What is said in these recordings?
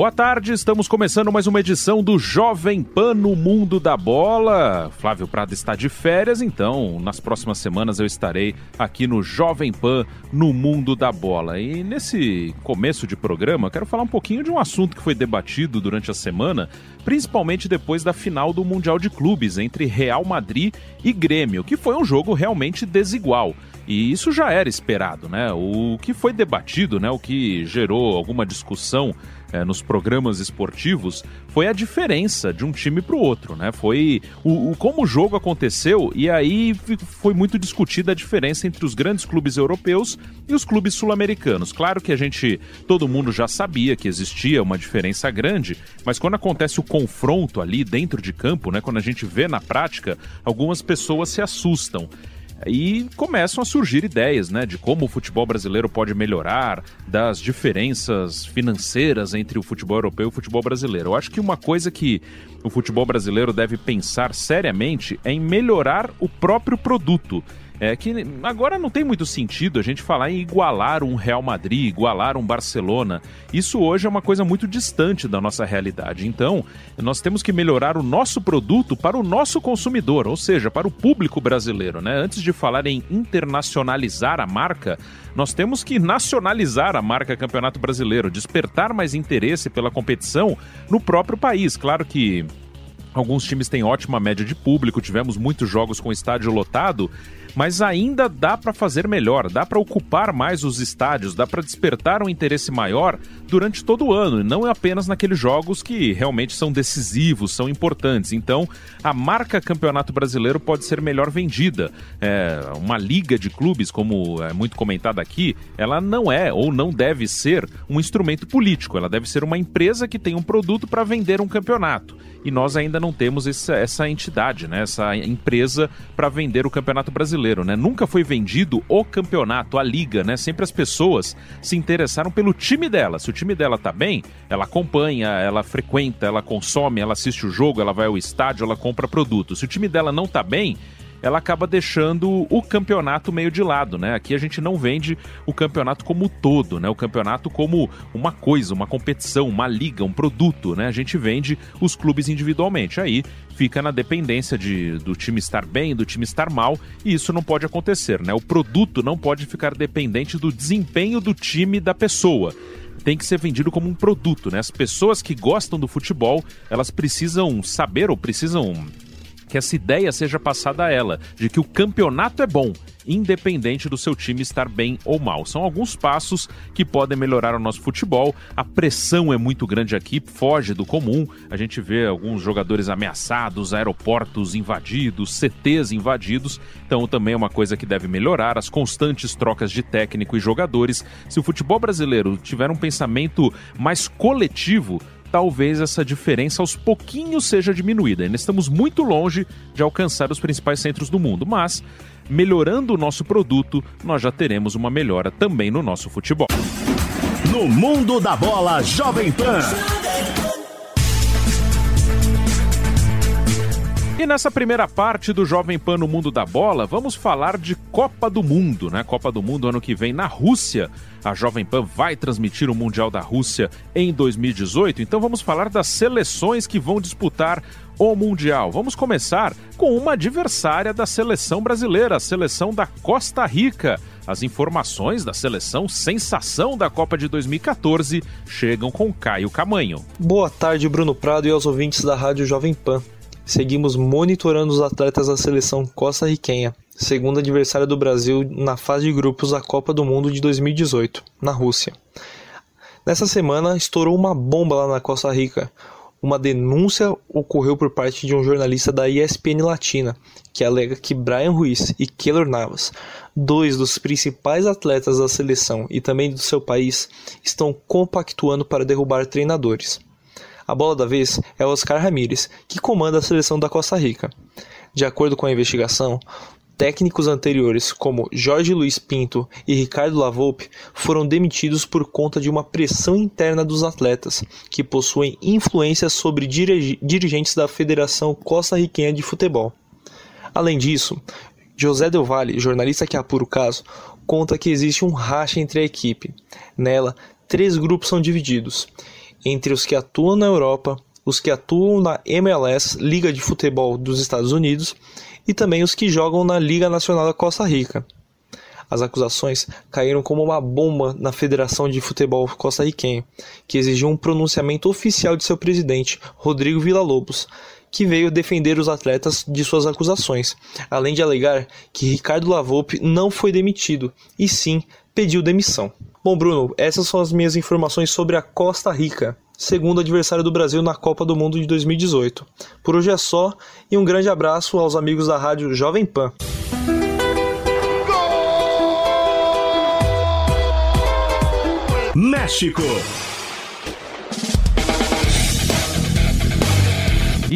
Boa tarde, estamos começando mais uma edição do Jovem Pan no Mundo da Bola. Flávio Prado está de férias, então nas próximas semanas eu estarei aqui no Jovem Pan no Mundo da Bola. E nesse começo de programa, quero falar um pouquinho de um assunto que foi debatido durante a semana, principalmente depois da final do Mundial de Clubes entre Real Madrid e Grêmio, que foi um jogo realmente desigual. E isso já era esperado, né? O que foi debatido, né? O que gerou alguma discussão é, nos programas esportivos foi a diferença de um time para o outro, né? Foi o, o, como o jogo aconteceu e aí foi muito discutida a diferença entre os grandes clubes europeus e os clubes sul-americanos. Claro que a gente, todo mundo já sabia que existia uma diferença grande, mas quando acontece o confronto ali dentro de campo, né? Quando a gente vê na prática, algumas pessoas se assustam e começam a surgir ideias, né, de como o futebol brasileiro pode melhorar, das diferenças financeiras entre o futebol europeu e o futebol brasileiro. Eu acho que uma coisa que o futebol brasileiro deve pensar seriamente é em melhorar o próprio produto é que agora não tem muito sentido a gente falar em igualar um Real Madrid, igualar um Barcelona. Isso hoje é uma coisa muito distante da nossa realidade. Então, nós temos que melhorar o nosso produto para o nosso consumidor, ou seja, para o público brasileiro, né? Antes de falar em internacionalizar a marca, nós temos que nacionalizar a marca Campeonato Brasileiro, despertar mais interesse pela competição no próprio país. Claro que Alguns times têm ótima média de público, tivemos muitos jogos com estádio lotado, mas ainda dá para fazer melhor, dá para ocupar mais os estádios, dá para despertar um interesse maior durante todo o ano, e não apenas naqueles jogos que realmente são decisivos, são importantes. Então, a marca Campeonato Brasileiro pode ser melhor vendida. É, uma liga de clubes, como é muito comentada aqui, ela não é ou não deve ser um instrumento político, ela deve ser uma empresa que tem um produto para vender um campeonato. E nós ainda não temos essa, essa entidade, né, essa empresa para vender o Campeonato Brasileiro brasileiro, né? Nunca foi vendido o campeonato, a liga, né? Sempre as pessoas se interessaram pelo time dela. Se o time dela tá bem, ela acompanha, ela frequenta, ela consome, ela assiste o jogo, ela vai ao estádio, ela compra produto. Se o time dela não tá bem, ela acaba deixando o campeonato meio de lado, né? Aqui a gente não vende o campeonato como todo, né? O campeonato como uma coisa, uma competição, uma liga, um produto, né? A gente vende os clubes individualmente. Aí fica na dependência de, do time estar bem, do time estar mal, e isso não pode acontecer, né? O produto não pode ficar dependente do desempenho do time da pessoa tem que ser vendido como um produto, né? As pessoas que gostam do futebol, elas precisam saber ou precisam que essa ideia seja passada a ela, de que o campeonato é bom, independente do seu time estar bem ou mal. São alguns passos que podem melhorar o nosso futebol. A pressão é muito grande aqui, foge do comum. A gente vê alguns jogadores ameaçados, aeroportos invadidos, CTs invadidos. Então também é uma coisa que deve melhorar, as constantes trocas de técnico e jogadores. Se o futebol brasileiro tiver um pensamento mais coletivo, talvez essa diferença aos pouquinhos seja diminuída. Ainda estamos muito longe de alcançar os principais centros do mundo, mas melhorando o nosso produto, nós já teremos uma melhora também no nosso futebol. No mundo da bola, Jovem Pan. E nessa primeira parte do Jovem Pan no Mundo da Bola, vamos falar de Copa do Mundo, né? Copa do Mundo ano que vem na Rússia. A Jovem Pan vai transmitir o Mundial da Rússia em 2018, então vamos falar das seleções que vão disputar o Mundial. Vamos começar com uma adversária da seleção brasileira, a seleção da Costa Rica. As informações da seleção sensação da Copa de 2014 chegam com Caio Camanho. Boa tarde, Bruno Prado e aos ouvintes da Rádio Jovem Pan seguimos monitorando os atletas da seleção costarriquenha, segundo adversária do Brasil na fase de grupos da Copa do Mundo de 2018, na Rússia. Nessa semana estourou uma bomba lá na Costa Rica. Uma denúncia ocorreu por parte de um jornalista da ESPN Latina, que alega que Brian Ruiz e Keylor Navas, dois dos principais atletas da seleção e também do seu país, estão compactuando para derrubar treinadores. A bola da vez é Oscar Ramírez, que comanda a seleção da Costa Rica. De acordo com a investigação, técnicos anteriores como Jorge Luiz Pinto e Ricardo Lavolpe foram demitidos por conta de uma pressão interna dos atletas, que possuem influência sobre dirigentes da Federação Costa-Riquenha de Futebol. Além disso, José Del Valle, jornalista que apura o caso, conta que existe um racha entre a equipe. Nela, três grupos são divididos entre os que atuam na Europa, os que atuam na MLS, Liga de Futebol dos Estados Unidos, e também os que jogam na Liga Nacional da Costa Rica. As acusações caíram como uma bomba na Federação de Futebol Costa-Riquenha, que exigiu um pronunciamento oficial de seu presidente, Rodrigo Villa-Lobos, que veio defender os atletas de suas acusações, além de alegar que Ricardo Lavolpe não foi demitido, e sim pediu demissão. Bom, Bruno, essas são as minhas informações sobre a Costa Rica, segundo adversário do Brasil na Copa do Mundo de 2018. Por hoje é só e um grande abraço aos amigos da rádio Jovem Pan. México.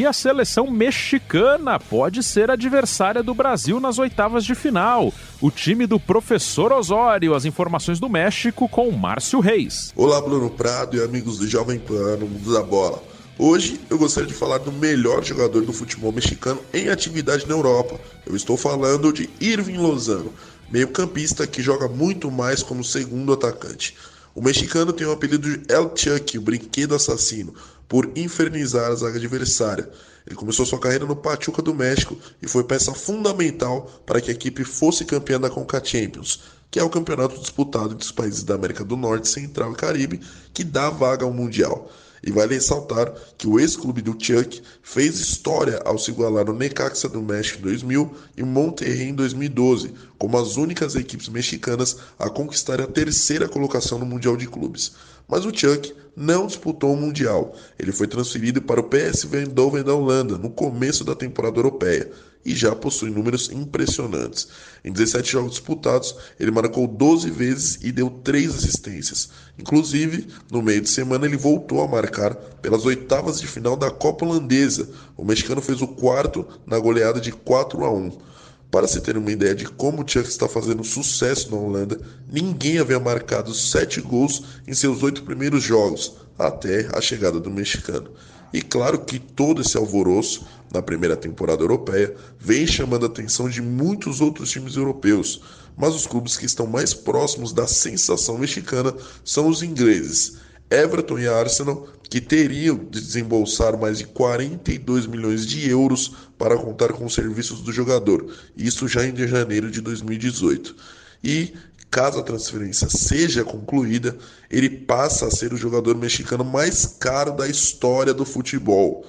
E a seleção mexicana pode ser adversária do Brasil nas oitavas de final. O time do professor Osório, as informações do México com Márcio Reis. Olá, Bruno Prado e amigos do Jovem Pan Mundo da Bola. Hoje eu gostaria de falar do melhor jogador do futebol mexicano em atividade na Europa. Eu estou falando de Irving Lozano, meio-campista que joga muito mais como segundo atacante. O mexicano tem o apelido de El Chuck, o brinquedo assassino, por infernizar a zaga adversária. Ele começou sua carreira no Pachuca do México e foi peça fundamental para que a equipe fosse campeã da Conca Champions, que é o campeonato disputado entre os países da América do Norte, Central e Caribe, que dá vaga ao Mundial. E vale ressaltar que o ex-clube do Chuck fez história ao se igualar no Necaxa do México em 2000 e Monterrey em 2012, como as únicas equipes mexicanas a conquistar a terceira colocação no Mundial de Clubes. Mas o Chuck não disputou o Mundial. Ele foi transferido para o PSV Eindhoven da Holanda no começo da temporada europeia e já possui números impressionantes. Em 17 jogos disputados, ele marcou 12 vezes e deu 3 assistências. Inclusive, no meio de semana, ele voltou a marcar pelas oitavas de final da Copa Holandesa. O mexicano fez o quarto na goleada de 4 a 1. Para se ter uma ideia de como o Chuck está fazendo sucesso na Holanda, ninguém havia marcado 7 gols em seus oito primeiros jogos, até a chegada do mexicano. E claro que todo esse alvoroço na primeira temporada europeia vem chamando a atenção de muitos outros times europeus, mas os clubes que estão mais próximos da sensação mexicana são os ingleses. Everton e Arsenal, que teriam de desembolsar mais de 42 milhões de euros para contar com os serviços do jogador, isso já em janeiro de 2018. E caso a transferência seja concluída, ele passa a ser o jogador mexicano mais caro da história do futebol.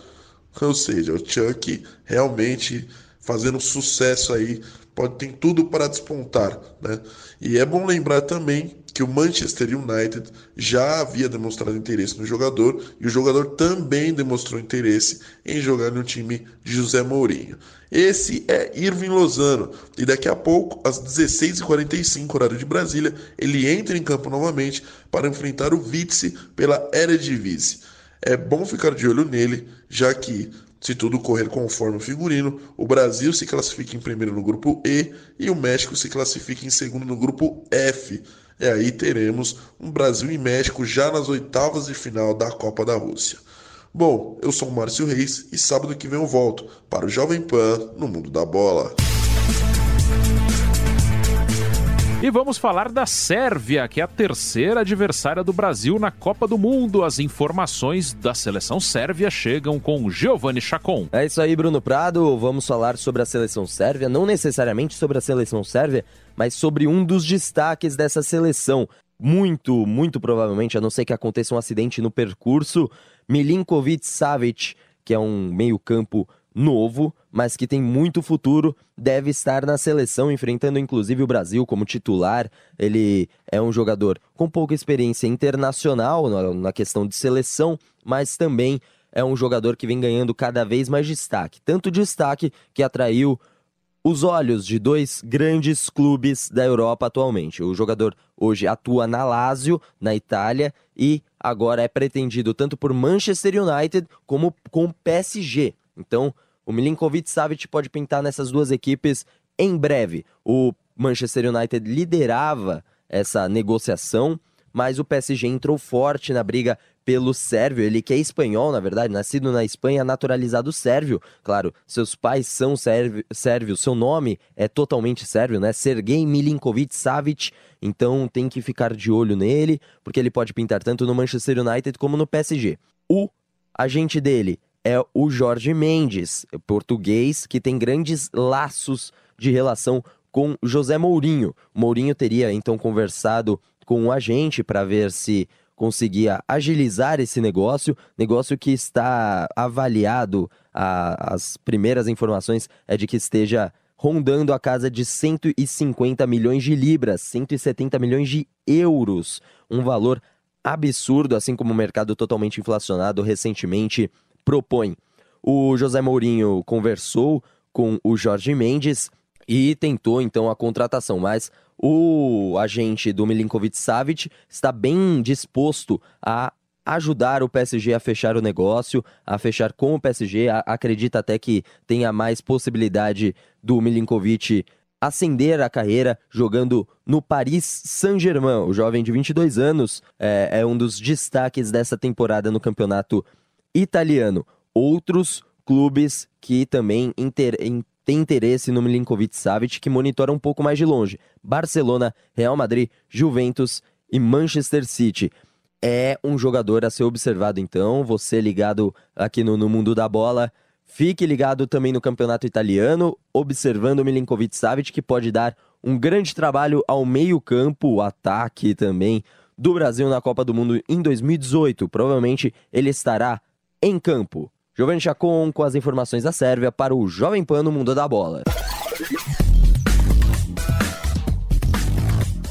Ou seja, o Chuck realmente fazendo sucesso aí, pode ter tudo para despontar, né? E é bom lembrar também que o Manchester United já havia demonstrado interesse no jogador e o jogador também demonstrou interesse em jogar no time de José Mourinho. Esse é Irving Lozano e daqui a pouco, às 16h45, horário de Brasília, ele entra em campo novamente para enfrentar o Vitesse pela Eredivisie. É bom ficar de olho nele, já que se tudo correr conforme o figurino, o Brasil se classifica em primeiro no grupo E e o México se classifica em segundo no grupo F. E aí teremos um Brasil e México já nas oitavas de final da Copa da Rússia. Bom, eu sou o Márcio Reis e sábado que vem eu volto para o Jovem Pan no Mundo da Bola. E vamos falar da Sérvia, que é a terceira adversária do Brasil na Copa do Mundo. As informações da seleção sérvia chegam com Giovanni Chacon. É isso aí, Bruno Prado. Vamos falar sobre a seleção sérvia, não necessariamente sobre a seleção sérvia, mas sobre um dos destaques dessa seleção. Muito, muito provavelmente, a não ser que aconteça um acidente no percurso, Milinkovic Savic, que é um meio-campo novo, mas que tem muito futuro, deve estar na seleção, enfrentando inclusive o Brasil como titular. Ele é um jogador com pouca experiência internacional na questão de seleção, mas também é um jogador que vem ganhando cada vez mais destaque. Tanto destaque que atraiu os olhos de dois grandes clubes da Europa atualmente. O jogador hoje atua na Lazio, na Itália, e agora é pretendido tanto por Manchester United como com PSG. Então, o Milinkovic Savic pode pintar nessas duas equipes em breve. O Manchester United liderava essa negociação, mas o PSG entrou forte na briga pelo sérvio, ele que é espanhol, na verdade, nascido na Espanha, naturalizado sérvio. Claro, seus pais são sérvios, seu nome é totalmente sérvio, né? Sergei Milinkovic Savic. Então tem que ficar de olho nele, porque ele pode pintar tanto no Manchester United como no PSG. O agente dele é o Jorge Mendes, português, que tem grandes laços de relação com José Mourinho. Mourinho teria então conversado com o agente para ver se conseguia agilizar esse negócio, negócio que está avaliado, a, as primeiras informações é de que esteja rondando a casa de 150 milhões de libras, 170 milhões de euros, um valor absurdo, assim como o mercado totalmente inflacionado recentemente propõe. O José Mourinho conversou com o Jorge Mendes e tentou então a contratação, mas o agente do Milinkovic Savic está bem disposto a ajudar o PSG a fechar o negócio, a fechar com o PSG, a, acredita até que tenha mais possibilidade do Milinkovic ascender a carreira jogando no Paris Saint-Germain. O jovem de 22 anos é, é um dos destaques dessa temporada no campeonato italiano. Outros clubes que também inter, tem interesse no Milinkovic Savic, que monitora um pouco mais de longe. Barcelona, Real Madrid, Juventus e Manchester City. É um jogador a ser observado, então. Você ligado aqui no, no mundo da bola. Fique ligado também no campeonato italiano, observando o Milinkovic Savic, que pode dar um grande trabalho ao meio-campo, ataque também do Brasil na Copa do Mundo em 2018. Provavelmente ele estará em campo. Giovanni Chacon com as informações da Sérvia para o Jovem Pan no Mundo da Bola.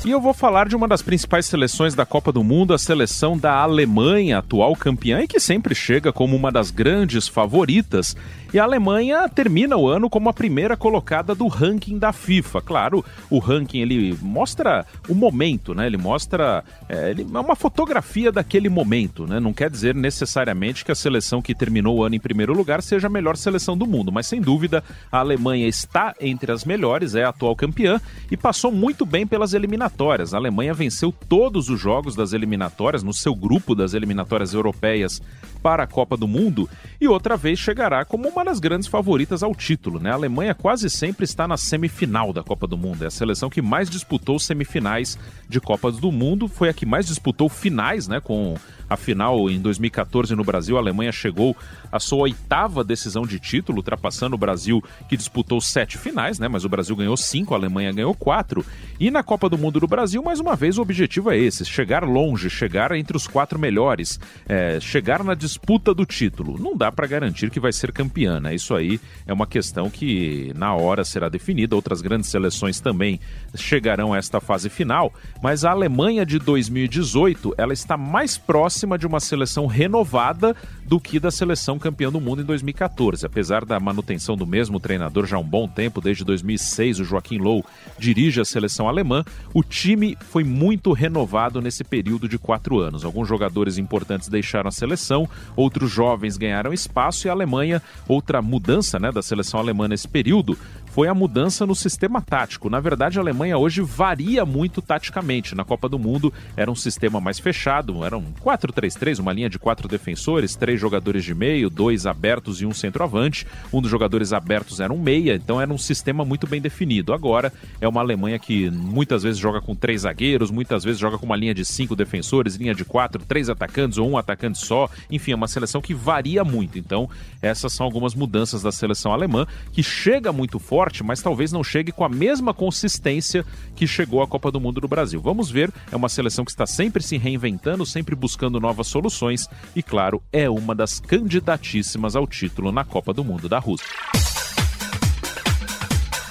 E eu vou falar de uma das principais seleções da Copa do Mundo, a seleção da Alemanha, atual campeã e que sempre chega como uma das grandes favoritas e a Alemanha termina o ano como a primeira colocada do ranking da FIFA. Claro, o ranking ele mostra o momento, né? Ele mostra é, ele é uma fotografia daquele momento, né? Não quer dizer necessariamente que a seleção que terminou o ano em primeiro lugar seja a melhor seleção do mundo, mas sem dúvida a Alemanha está entre as melhores, é a atual campeã e passou muito bem pelas eliminatórias. A Alemanha venceu todos os jogos das eliminatórias no seu grupo das eliminatórias europeias para a Copa do Mundo e outra vez chegará como uma das grandes favoritas ao título. Né? A Alemanha quase sempre está na semifinal da Copa do Mundo. É a seleção que mais disputou semifinais de Copas do Mundo, foi a que mais disputou finais, né? Com a final em 2014 no Brasil, a Alemanha chegou à sua oitava decisão de título, ultrapassando o Brasil, que disputou sete finais, né? Mas o Brasil ganhou cinco, a Alemanha ganhou quatro. E na Copa do Mundo do Brasil, mais uma vez, o objetivo é esse: chegar longe, chegar entre os quatro melhores, é, chegar na disputa do título. Não dá para garantir que vai ser campeã, né? Isso aí é uma questão que na hora será definida. Outras grandes seleções também chegarão a esta fase final, mas a Alemanha de 2018 ela está mais próxima de uma seleção renovada do que da seleção campeã do mundo em 2014. Apesar da manutenção do mesmo treinador já há um bom tempo, desde 2006 o Joaquim Low dirige a seleção alemã, o time foi muito renovado nesse período de quatro anos. Alguns jogadores importantes deixaram a seleção, outros jovens ganharam espaço e a Alemanha, outra mudança né, da seleção alemã nesse período, foi a mudança no sistema tático. Na verdade, a Alemanha hoje varia muito taticamente. Na Copa do Mundo era um sistema mais fechado, era um 4-3-3, uma linha de quatro defensores, três jogadores de meio, dois abertos e um centroavante. Um dos jogadores abertos era um meia, então era um sistema muito bem definido. Agora é uma Alemanha que muitas vezes joga com três zagueiros, muitas vezes joga com uma linha de cinco defensores, linha de quatro, três atacantes ou um atacante só. Enfim, é uma seleção que varia muito. Então, essas são algumas mudanças da seleção alemã que chega muito forte forte, mas talvez não chegue com a mesma consistência que chegou à Copa do Mundo do Brasil. Vamos ver, é uma seleção que está sempre se reinventando, sempre buscando novas soluções e, claro, é uma das candidatíssimas ao título na Copa do Mundo da Rússia.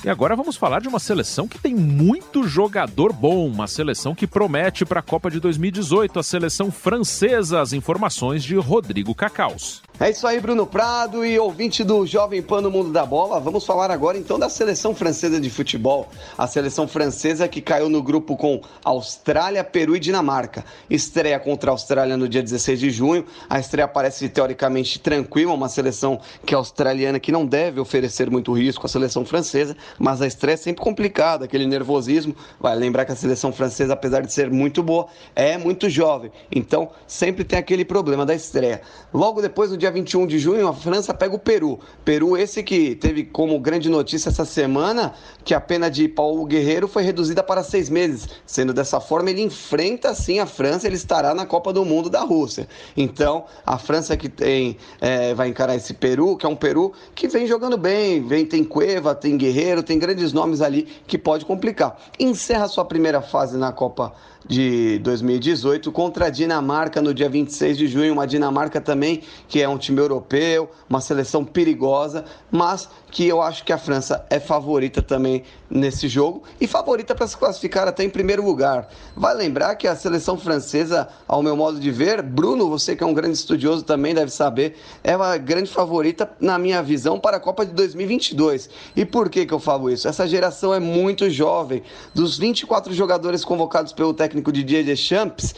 E agora vamos falar de uma seleção que tem muito jogador bom, uma seleção que promete para a Copa de 2018, a seleção francesa. As informações de Rodrigo Cacaus. É isso aí, Bruno Prado e ouvinte do Jovem Pan no Mundo da Bola. Vamos falar agora então da seleção francesa de futebol. A seleção francesa que caiu no grupo com Austrália, Peru e Dinamarca. Estreia contra a Austrália no dia 16 de junho. A estreia parece teoricamente tranquila, uma seleção que é australiana que não deve oferecer muito risco à seleção francesa, mas a estreia é sempre complicada, aquele nervosismo. Vai lembrar que a seleção francesa, apesar de ser muito boa, é muito jovem. Então sempre tem aquele problema da estreia. Logo depois, no dia 21 de junho, a França pega o Peru. Peru, esse que teve como grande notícia essa semana que a pena de Paulo Guerreiro foi reduzida para seis meses. Sendo dessa forma, ele enfrenta sim a França, ele estará na Copa do Mundo da Rússia. Então, a França que tem é, vai encarar esse Peru, que é um Peru que vem jogando bem, vem tem Cueva, tem Guerreiro, tem grandes nomes ali que pode complicar. Encerra sua primeira fase na Copa de 2018 contra a Dinamarca no dia 26 de junho. Uma Dinamarca também que é um time europeu, uma seleção perigosa, mas que eu acho que a França é favorita também nesse jogo e favorita para se classificar até em primeiro lugar. Vai lembrar que a seleção francesa, ao meu modo de ver, Bruno, você que é um grande estudioso também deve saber, é uma grande favorita, na minha visão, para a Copa de 2022. E por que, que eu falo isso? Essa geração é muito jovem. Dos 24 jogadores convocados pelo técnico Didier Deschamps,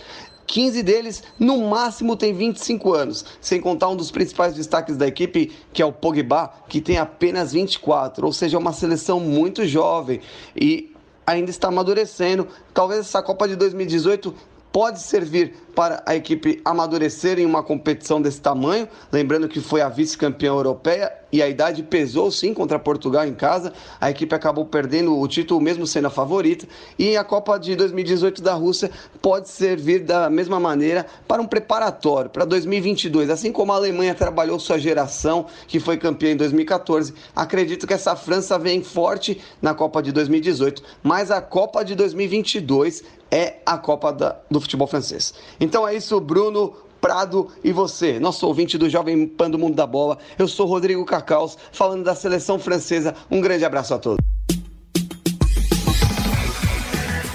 15 deles, no máximo, têm 25 anos, sem contar um dos principais destaques da equipe, que é o Pogba, que tem apenas 24, ou seja, é uma seleção muito jovem e ainda está amadurecendo. Talvez essa Copa de 2018 pode servir para a equipe amadurecer em uma competição desse tamanho, lembrando que foi a vice-campeã europeia e a idade pesou sim contra Portugal em casa. A equipe acabou perdendo o título mesmo sendo a favorita e a Copa de 2018 da Rússia pode servir da mesma maneira para um preparatório para 2022, assim como a Alemanha trabalhou sua geração que foi campeã em 2014. Acredito que essa França vem forte na Copa de 2018, mas a Copa de 2022 é a Copa da, do futebol francês. Então é isso, Bruno. Prado e você, nosso ouvinte do Jovem Pan do Mundo da Bola. Eu sou Rodrigo Cacaus, falando da seleção francesa. Um grande abraço a todos.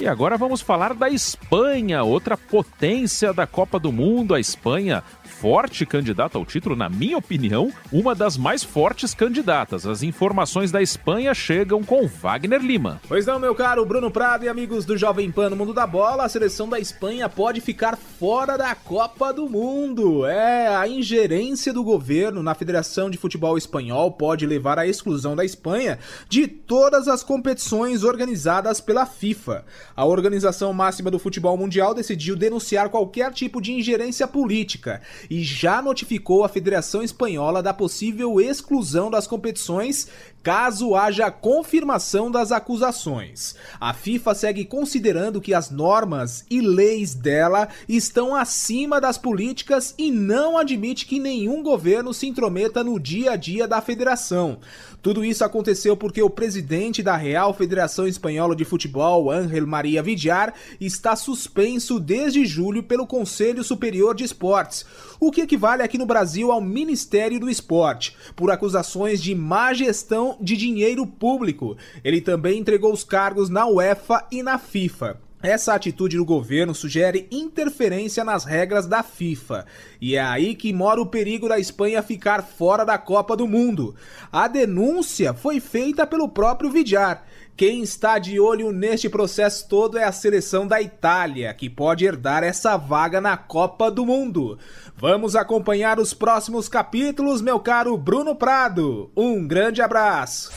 E agora vamos falar da Espanha, outra potência da Copa do Mundo. A Espanha forte candidata ao título, na minha opinião, uma das mais fortes candidatas. As informações da Espanha chegam com Wagner Lima. Pois não, meu caro Bruno Prado e amigos do Jovem Pan no Mundo da Bola, a seleção da Espanha pode ficar fora da Copa do Mundo. É, a ingerência do governo na Federação de Futebol Espanhol pode levar à exclusão da Espanha de todas as competições organizadas pela FIFA. A organização máxima do futebol mundial decidiu denunciar qualquer tipo de ingerência política e já notificou a Federação Espanhola da possível exclusão das competições caso haja confirmação das acusações. A FIFA segue considerando que as normas e leis dela estão acima das políticas e não admite que nenhum governo se intrometa no dia a dia da federação. Tudo isso aconteceu porque o presidente da Real Federação Espanhola de Futebol, Ángel Maria Villar, está suspenso desde julho pelo Conselho Superior de Esportes, o que equivale aqui no Brasil ao Ministério do Esporte, por acusações de má gestão de dinheiro público. Ele também entregou os cargos na UEFA e na FIFA. Essa atitude do governo sugere interferência nas regras da FIFA, e é aí que mora o perigo da Espanha ficar fora da Copa do Mundo. A denúncia foi feita pelo próprio Vidjar. Quem está de olho neste processo todo é a seleção da Itália, que pode herdar essa vaga na Copa do Mundo. Vamos acompanhar os próximos capítulos, meu caro Bruno Prado. Um grande abraço.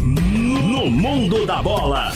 No mundo da bola.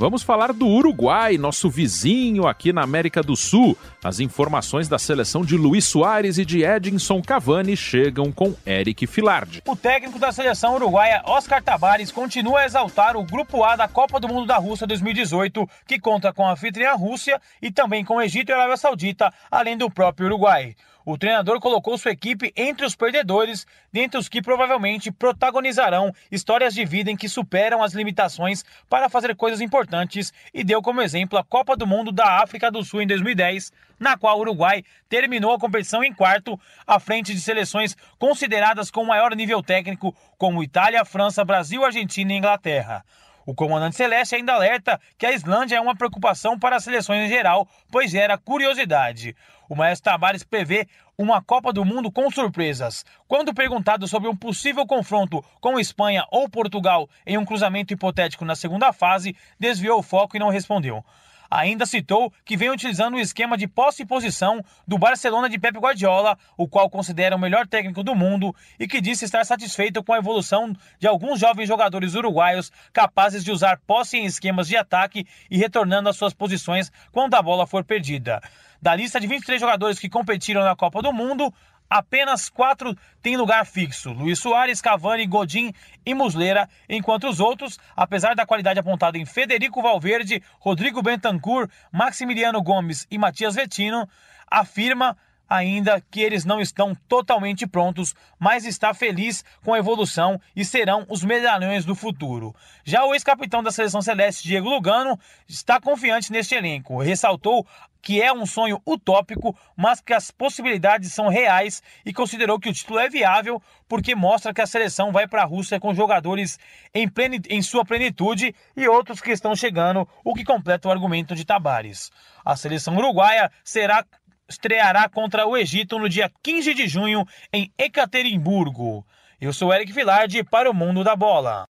Vamos falar do Uruguai, nosso vizinho aqui na América do Sul. As informações da seleção de Luiz Soares e de Edinson Cavani chegam com Eric Filardi. O técnico da seleção uruguaia, Oscar Tabares, continua a exaltar o Grupo A da Copa do Mundo da Rússia 2018, que conta com a anfitriã Rússia e também com Egito e Arábia Saudita, além do próprio Uruguai. O treinador colocou sua equipe entre os perdedores, dentre os que provavelmente protagonizarão histórias de vida em que superam as limitações para fazer coisas importantes e deu como exemplo a Copa do Mundo da África do Sul em 2010, na qual o Uruguai terminou a competição em quarto, à frente de seleções consideradas com maior nível técnico, como Itália, França, Brasil, Argentina e Inglaterra. O comandante Celeste ainda alerta que a Islândia é uma preocupação para as seleções em geral, pois gera curiosidade. O Maestro Tabares prevê uma Copa do Mundo com surpresas. Quando perguntado sobre um possível confronto com Espanha ou Portugal em um cruzamento hipotético na segunda fase, desviou o foco e não respondeu. Ainda citou que vem utilizando o esquema de posse e posição do Barcelona de Pep Guardiola, o qual considera o melhor técnico do mundo e que disse estar satisfeito com a evolução de alguns jovens jogadores uruguaios capazes de usar posse em esquemas de ataque e retornando às suas posições quando a bola for perdida. Da lista de 23 jogadores que competiram na Copa do Mundo, apenas quatro têm lugar fixo: Luiz Soares, Cavani, Godin e Muslera, enquanto os outros, apesar da qualidade apontada em Federico Valverde, Rodrigo Bentancur, Maximiliano Gomes e Matias Vetino, afirma ainda que eles não estão totalmente prontos, mas está feliz com a evolução e serão os medalhões do futuro. Já o ex-capitão da seleção celeste, Diego Lugano, está confiante neste elenco. Ressaltou que é um sonho utópico, mas que as possibilidades são reais e considerou que o título é viável porque mostra que a seleção vai para a Rússia com jogadores em, plenitude, em sua plenitude e outros que estão chegando, o que completa o argumento de Tabares. A seleção uruguaia será estreará contra o Egito no dia 15 de junho em Ekaterimburgo. Eu sou Eric Vilardi para o Mundo da Bola.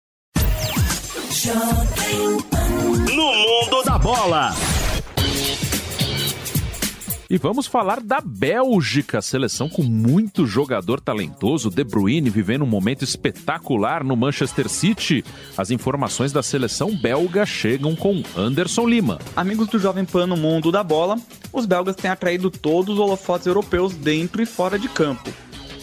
No Mundo da Bola. E vamos falar da Bélgica, seleção com muito jogador talentoso, De Bruyne vivendo um momento espetacular no Manchester City. As informações da seleção belga chegam com Anderson Lima. Amigos do Jovem Pan no mundo da bola, os belgas têm atraído todos os holofotes europeus dentro e fora de campo.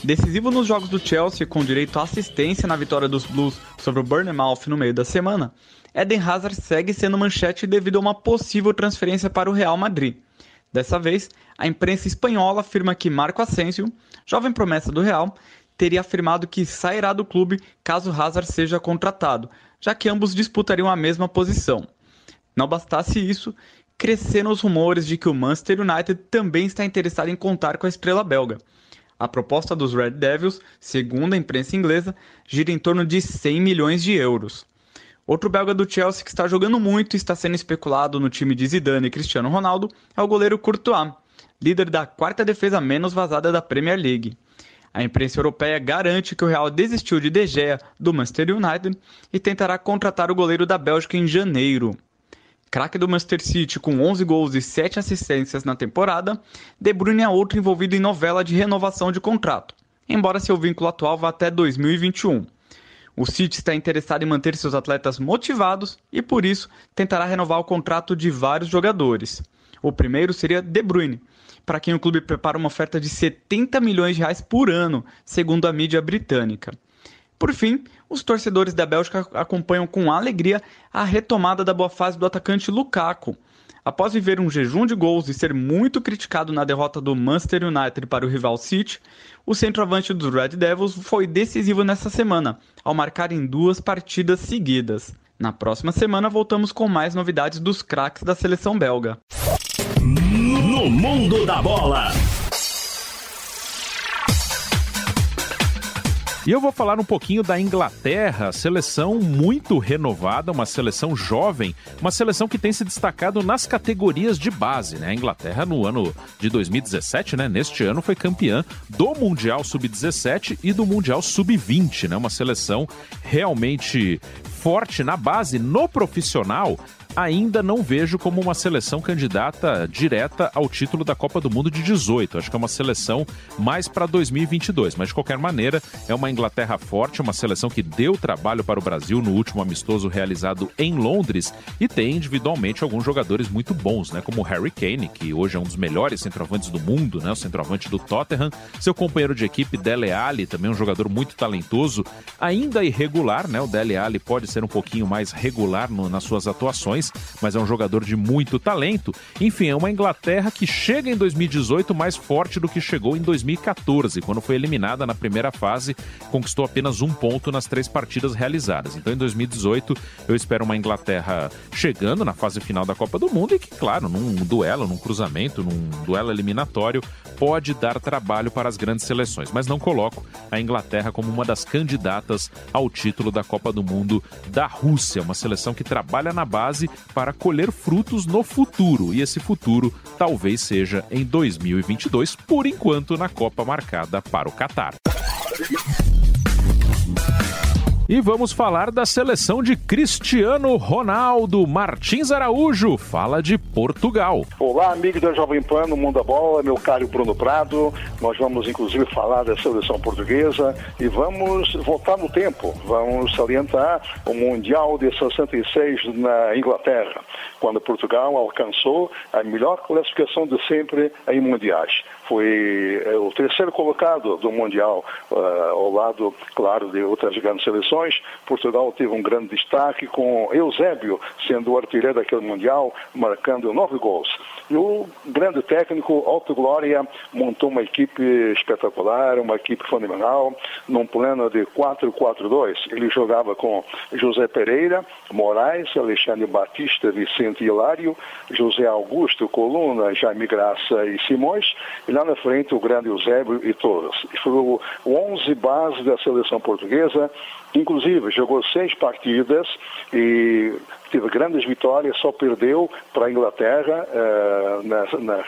Decisivo nos jogos do Chelsea, com direito à assistência na vitória dos Blues sobre o Bournemouth no meio da semana, Eden Hazard segue sendo manchete devido a uma possível transferência para o Real Madrid. Dessa vez, a imprensa espanhola afirma que Marco Asensio, jovem promessa do Real, teria afirmado que sairá do clube caso Hazard seja contratado, já que ambos disputariam a mesma posição. Não bastasse isso, cresceram os rumores de que o Manchester United também está interessado em contar com a estrela belga. A proposta dos Red Devils, segundo a imprensa inglesa, gira em torno de 100 milhões de euros. Outro belga do Chelsea que está jogando muito e está sendo especulado no time de Zidane e Cristiano Ronaldo é o goleiro Courtois, líder da quarta defesa menos vazada da Premier League. A imprensa europeia garante que o Real desistiu de De Gea do Manchester United e tentará contratar o goleiro da Bélgica em janeiro. Craque do Manchester City com 11 gols e 7 assistências na temporada, De Bruyne é outro envolvido em novela de renovação de contrato, embora seu vínculo atual vá até 2021. O City está interessado em manter seus atletas motivados e, por isso, tentará renovar o contrato de vários jogadores. O primeiro seria De Bruyne, para quem o clube prepara uma oferta de 70 milhões de reais por ano, segundo a mídia britânica. Por fim, os torcedores da Bélgica acompanham com alegria a retomada da boa fase do atacante Lukaku, Após viver um jejum de gols e ser muito criticado na derrota do Manchester United para o rival City, o centroavante dos Red Devils foi decisivo nessa semana, ao marcar em duas partidas seguidas. Na próxima semana voltamos com mais novidades dos craques da seleção belga. No mundo da bola. E eu vou falar um pouquinho da Inglaterra, seleção muito renovada, uma seleção jovem, uma seleção que tem se destacado nas categorias de base, né? A Inglaterra no ano de 2017, né, neste ano foi campeã do Mundial Sub-17 e do Mundial Sub-20, né? Uma seleção realmente forte na base, no profissional, ainda não vejo como uma seleção candidata direta ao título da Copa do Mundo de 18. Acho que é uma seleção mais para 2022, mas de qualquer maneira é uma Inglaterra forte, uma seleção que deu trabalho para o Brasil no último amistoso realizado em Londres e tem individualmente alguns jogadores muito bons, né, como Harry Kane, que hoje é um dos melhores centroavantes do mundo, né, o centroavante do Tottenham, seu companheiro de equipe Dele Alli, também um jogador muito talentoso, ainda irregular, né? O Dele Alli pode ser um pouquinho mais regular no, nas suas atuações mas é um jogador de muito talento. Enfim, é uma Inglaterra que chega em 2018 mais forte do que chegou em 2014, quando foi eliminada na primeira fase, conquistou apenas um ponto nas três partidas realizadas. Então, em 2018, eu espero uma Inglaterra chegando na fase final da Copa do Mundo e que, claro, num duelo, num cruzamento, num duelo eliminatório, pode dar trabalho para as grandes seleções. Mas não coloco a Inglaterra como uma das candidatas ao título da Copa do Mundo da Rússia, uma seleção que trabalha na base para colher frutos no futuro. E esse futuro talvez seja em 2022, por enquanto na Copa marcada para o Catar. E vamos falar da seleção de Cristiano Ronaldo. Martins Araújo fala de Portugal. Olá, amigo da Jovem Pan no Mundo da Bola, meu caro Bruno Prado. Nós vamos inclusive falar da seleção portuguesa e vamos voltar no tempo. Vamos salientar o Mundial de 66 na Inglaterra, quando Portugal alcançou a melhor classificação de sempre em mundiais foi é, o terceiro colocado do Mundial, uh, ao lado, claro, de outras grandes seleções. Portugal teve um grande destaque com Eusébio sendo o artilheiro daquele Mundial, marcando nove gols. E o grande técnico, Otto Glória, montou uma equipe espetacular, uma equipe fenomenal, num plano de 4-4-2. Ele jogava com José Pereira, Moraes, Alexandre Batista, Vicente Hilário, José Augusto, Coluna, Jaime Graça e Simões. E lá na frente, o grande Eusébio e todos. Foi o 11 base da seleção portuguesa, inclusive jogou seis partidas e teve grandes vitórias, só perdeu para a Inglaterra uh, nas, nas,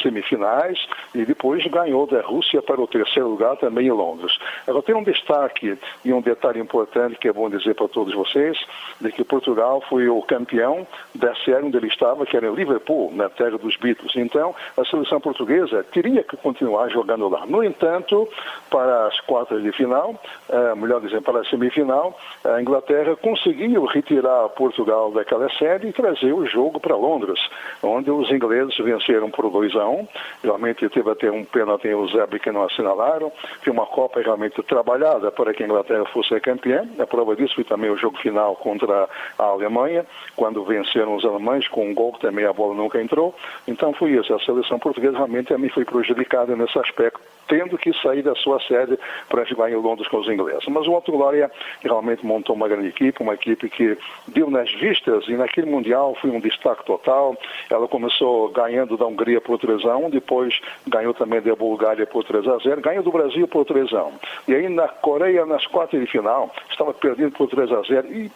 semifinais e depois ganhou da Rússia para o terceiro lugar também em Londres. Agora tem um destaque e um detalhe importante que é bom dizer para todos vocês, de que Portugal foi o campeão da série onde ele estava, que era em Liverpool, na terra dos Beatles. Então, a seleção portuguesa teria que continuar jogando lá. No entanto, para as quartas de final, uh, melhor dizendo, para a semifinal, a Inglaterra conseguiu retirar Portugal daquela série e trazer o jogo para Londres, onde os ingleses venceram por 2 a 1. Um. Realmente teve até um pênalti em Eusébio que não assinalaram. Foi uma Copa realmente trabalhada para que a Inglaterra fosse campeã. A prova disso foi também o jogo final contra a Alemanha, quando venceram os alemães com um gol que também a bola nunca entrou. Então foi isso. A seleção portuguesa realmente também foi prejudicada nesse aspecto tendo que sair da sua sede para jogar em Londres com os ingleses. Mas o Alto Glória realmente montou uma grande equipe, uma equipe que deu nas vistas e naquele Mundial foi um destaque total. Ela começou ganhando da Hungria por 3 a 1, depois ganhou também da Bulgária por 3 a 0, ganhou do Brasil por 3 a 1. E aí na Coreia, nas quartas de final, estava perdendo por 3 a 0 e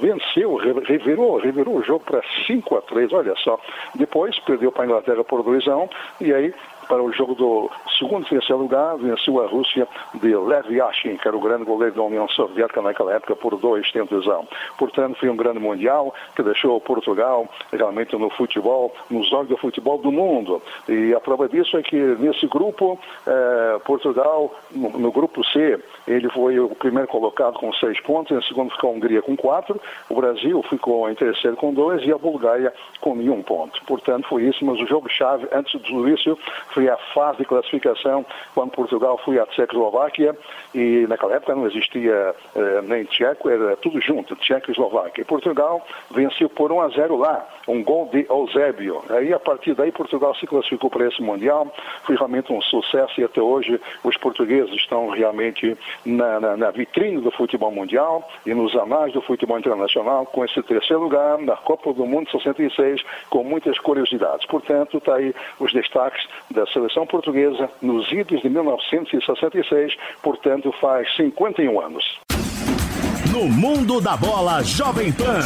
venceu, revirou, revirou o jogo para 5 a 3, olha só. Depois perdeu para a Inglaterra por 2 a 1 e aí para o jogo do segundo e terceiro lugar, venceu a Rússia de Lev Yashin, que era o grande goleiro da União Soviética naquela época, por dois um. Portanto, foi um grande mundial que deixou Portugal realmente no futebol, nos olhos do futebol do mundo. E a prova disso é que nesse grupo, eh, Portugal, no, no, grupo C, ele foi o primeiro colocado com seis pontos, em segundo ficou a Hungria com quatro, o Brasil ficou em terceiro com dois e a Bulgária com nenhum ponto. Portanto, foi isso, mas o jogo-chave, antes do início, foi a fase de classificação quando Portugal foi à Tchecoslováquia e naquela época não existia eh, nem tcheco, era tudo junto, Tcheco e Eslováquia. Portugal venceu por 1 a 0 lá, um gol de Eusébio. Aí a partir daí Portugal se classificou para esse Mundial, foi realmente um sucesso e até hoje os portugueses estão realmente na, na, na vitrine do futebol mundial e nos anais do futebol internacional com esse terceiro lugar na Copa do Mundo 66 com muitas curiosidades. Portanto, está aí os destaques da seleção portuguesa nos idos de 1966, portanto faz 51 anos. No mundo da bola, Jovem Pan.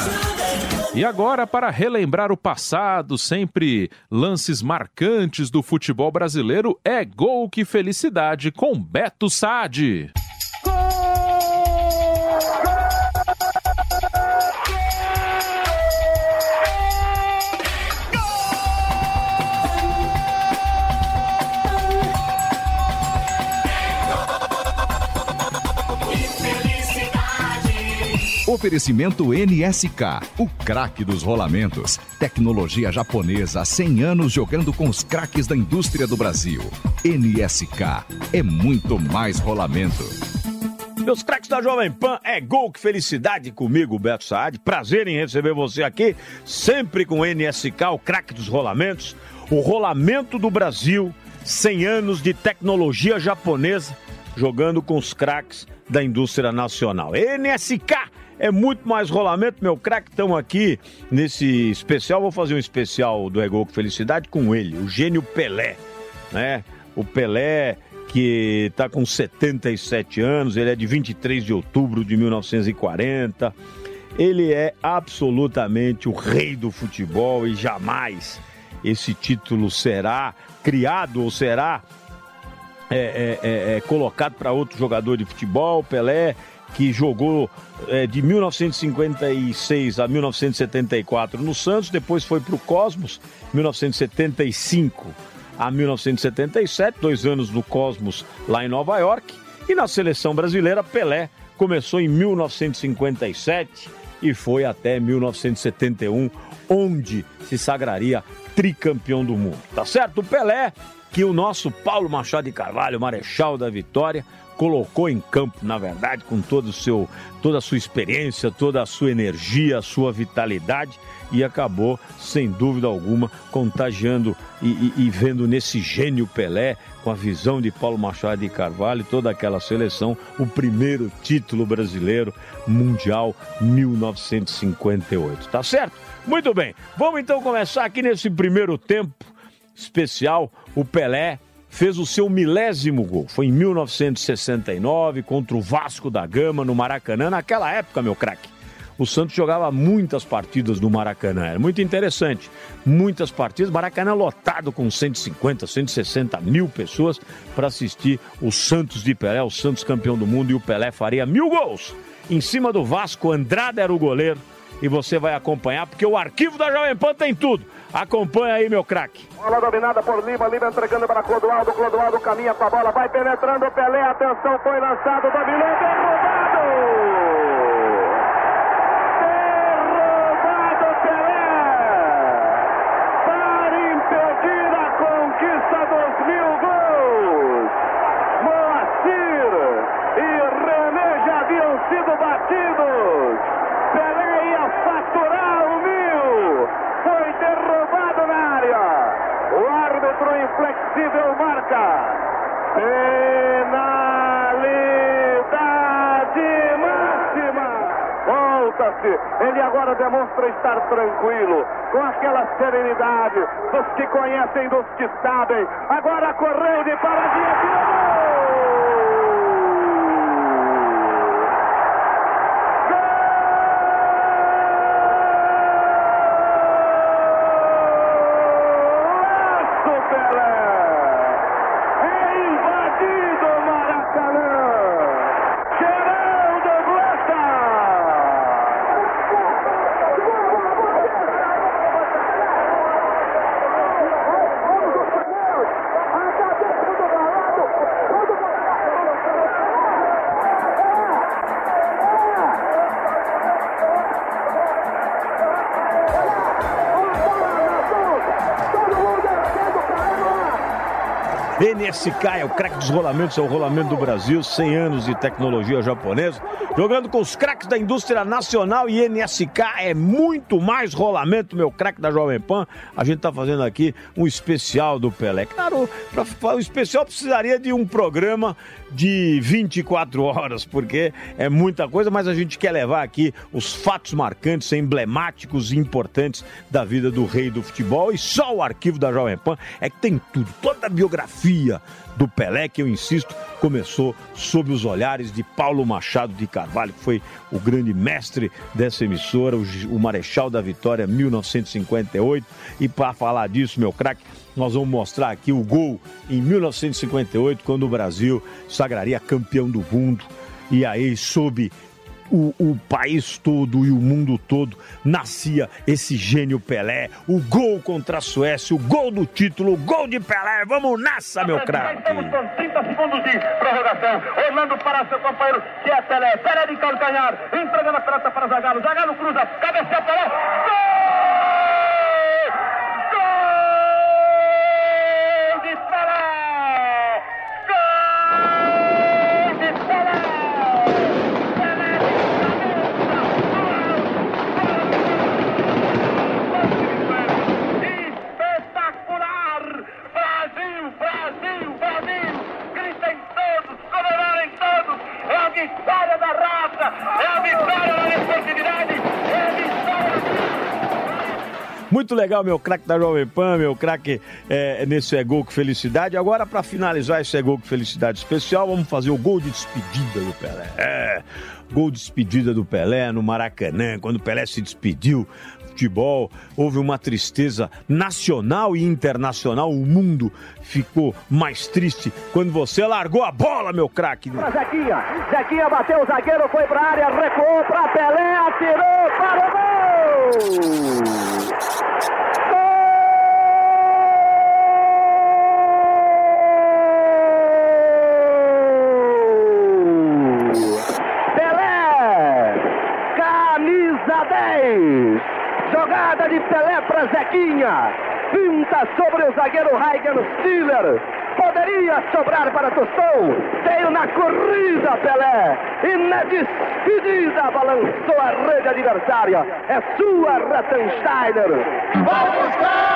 E agora, para relembrar o passado, sempre lances marcantes do futebol brasileiro, é Gol Que Felicidade com Beto Sade. Oferecimento NSK, o craque dos rolamentos. Tecnologia japonesa há 100 anos jogando com os craques da indústria do Brasil. NSK é muito mais rolamento. Meus craques da Jovem Pan, é gol que felicidade comigo, Beto Saad. Prazer em receber você aqui, sempre com NSK, o craque dos rolamentos. O rolamento do Brasil, 100 anos de tecnologia japonesa, jogando com os craques da indústria nacional. NSK é muito mais rolamento, meu craque. Estamos aqui nesse especial. Vou fazer um especial do com Felicidade com ele, o gênio Pelé, né? O Pelé que está com 77 anos, ele é de 23 de outubro de 1940. ele é absolutamente o rei do futebol e jamais esse título será criado ou será é, é, é, é colocado para outro jogador de futebol. Pelé, que jogou é, de 1956 a 1974 no Santos, depois foi para o Cosmos, 1975 a 1977, dois anos no Cosmos lá em Nova York. E na seleção brasileira, Pelé começou em 1957 e foi até 1971, onde se sagraria tricampeão do mundo. Tá certo? Pelé, que o nosso Paulo Machado de Carvalho, Marechal da Vitória, colocou em campo, na verdade, com todo o seu, toda a sua experiência, toda a sua energia, a sua vitalidade e acabou, sem dúvida alguma, contagiando e, e, e, vendo nesse gênio Pelé, com a visão de Paulo Machado de Carvalho e toda aquela seleção, o primeiro título brasileiro mundial 1958. Tá certo? Muito bem. Vamos então começar aqui nesse primeiro tempo especial. O Pelé fez o seu milésimo gol. Foi em 1969 contra o Vasco da Gama no Maracanã. Naquela época, meu craque, o Santos jogava muitas partidas no Maracanã. Era muito interessante. Muitas partidas. Maracanã lotado com 150, 160 mil pessoas para assistir o Santos de Pelé, o Santos campeão do mundo. E o Pelé faria mil gols. Em cima do Vasco, Andrade era o goleiro. E você vai acompanhar, porque o arquivo da Jovem Pan tem tudo. Acompanha aí, meu craque. Bola dominada por Lima, Lima entregando para Clodoaldo, Clodoaldo caminha com a bola, vai penetrando, Pelé, atenção, foi lançado, dominou, derrubado! Derrubado Pelé! Para impedir a conquista dos mil gols! Moacir e René já haviam sido batidos! Pelé ia faturar o mil! Foi derrubado na área! O árbitro inflexível marca! Penalidade máxima! Ele agora demonstra estar tranquilo, com aquela serenidade dos que conhecem, dos que sabem. Agora correu de paradinha, tirou! NSK é o craque dos rolamentos, é o rolamento do Brasil, 100 anos de tecnologia japonesa. Jogando com os craques da indústria nacional e NSK é muito mais rolamento, meu craque da Jovem Pan. A gente tá fazendo aqui um especial do Pelé. Claro, pra, o especial precisaria de um programa de 24 horas, porque é muita coisa, mas a gente quer levar aqui os fatos marcantes, emblemáticos e importantes da vida do rei do futebol. E só o arquivo da Jovem Pan é que tem tudo, toda a biografia do Pelé, que eu insisto, começou sob os olhares de Paulo Machado de Carvalho, que foi o grande mestre dessa emissora, o, Marechal da Vitória 1958. E para falar disso, meu craque, nós vamos mostrar aqui o gol em 1958, quando o Brasil sagraria campeão do mundo. E aí, sob o, o, país todo e o mundo todo nascia esse gênio Pelé, o gol contra a Suécia, o gol do título, o gol de Pelé. Vamos nessa, meu craque! Estamos com 30 segundos de prorrogação. Orlando para seu companheiro, que é Pelé. Pelé de calcanhar, entregando a pelota para Zagallo. Zagallo cruza, cabeceia Pelé. Gol! Gol de Pelé! Gol de Pelé! Espetacular! Brasil, Brasil, Brasil! Gritem todos, comemorem todos! É a vitória da raça! É a vitória da esportividade! É a vitória da Muito legal, meu craque da Jovem Pan, meu craque é, nesse é gol com felicidade. Agora, para finalizar esse é gol com felicidade especial, vamos fazer o gol de despedida do Pelé. É, gol de despedida do Pelé no Maracanã, quando o Pelé se despediu futebol, houve uma tristeza nacional e internacional. O mundo ficou mais triste quando você largou a bola, meu craque. Zequinha, Zequinha bateu o zagueiro, foi pra área, recuou pra Pelé, atirou para o gol! Pelé, camisa 10, de Pelé para Zequinha, pinta sobre o zagueiro Heigen Stiller, poderia sobrar para Tostão, veio na corrida Pelé, e na despedida balançou a rede adversária, é sua Rattensteiner, vai buscar!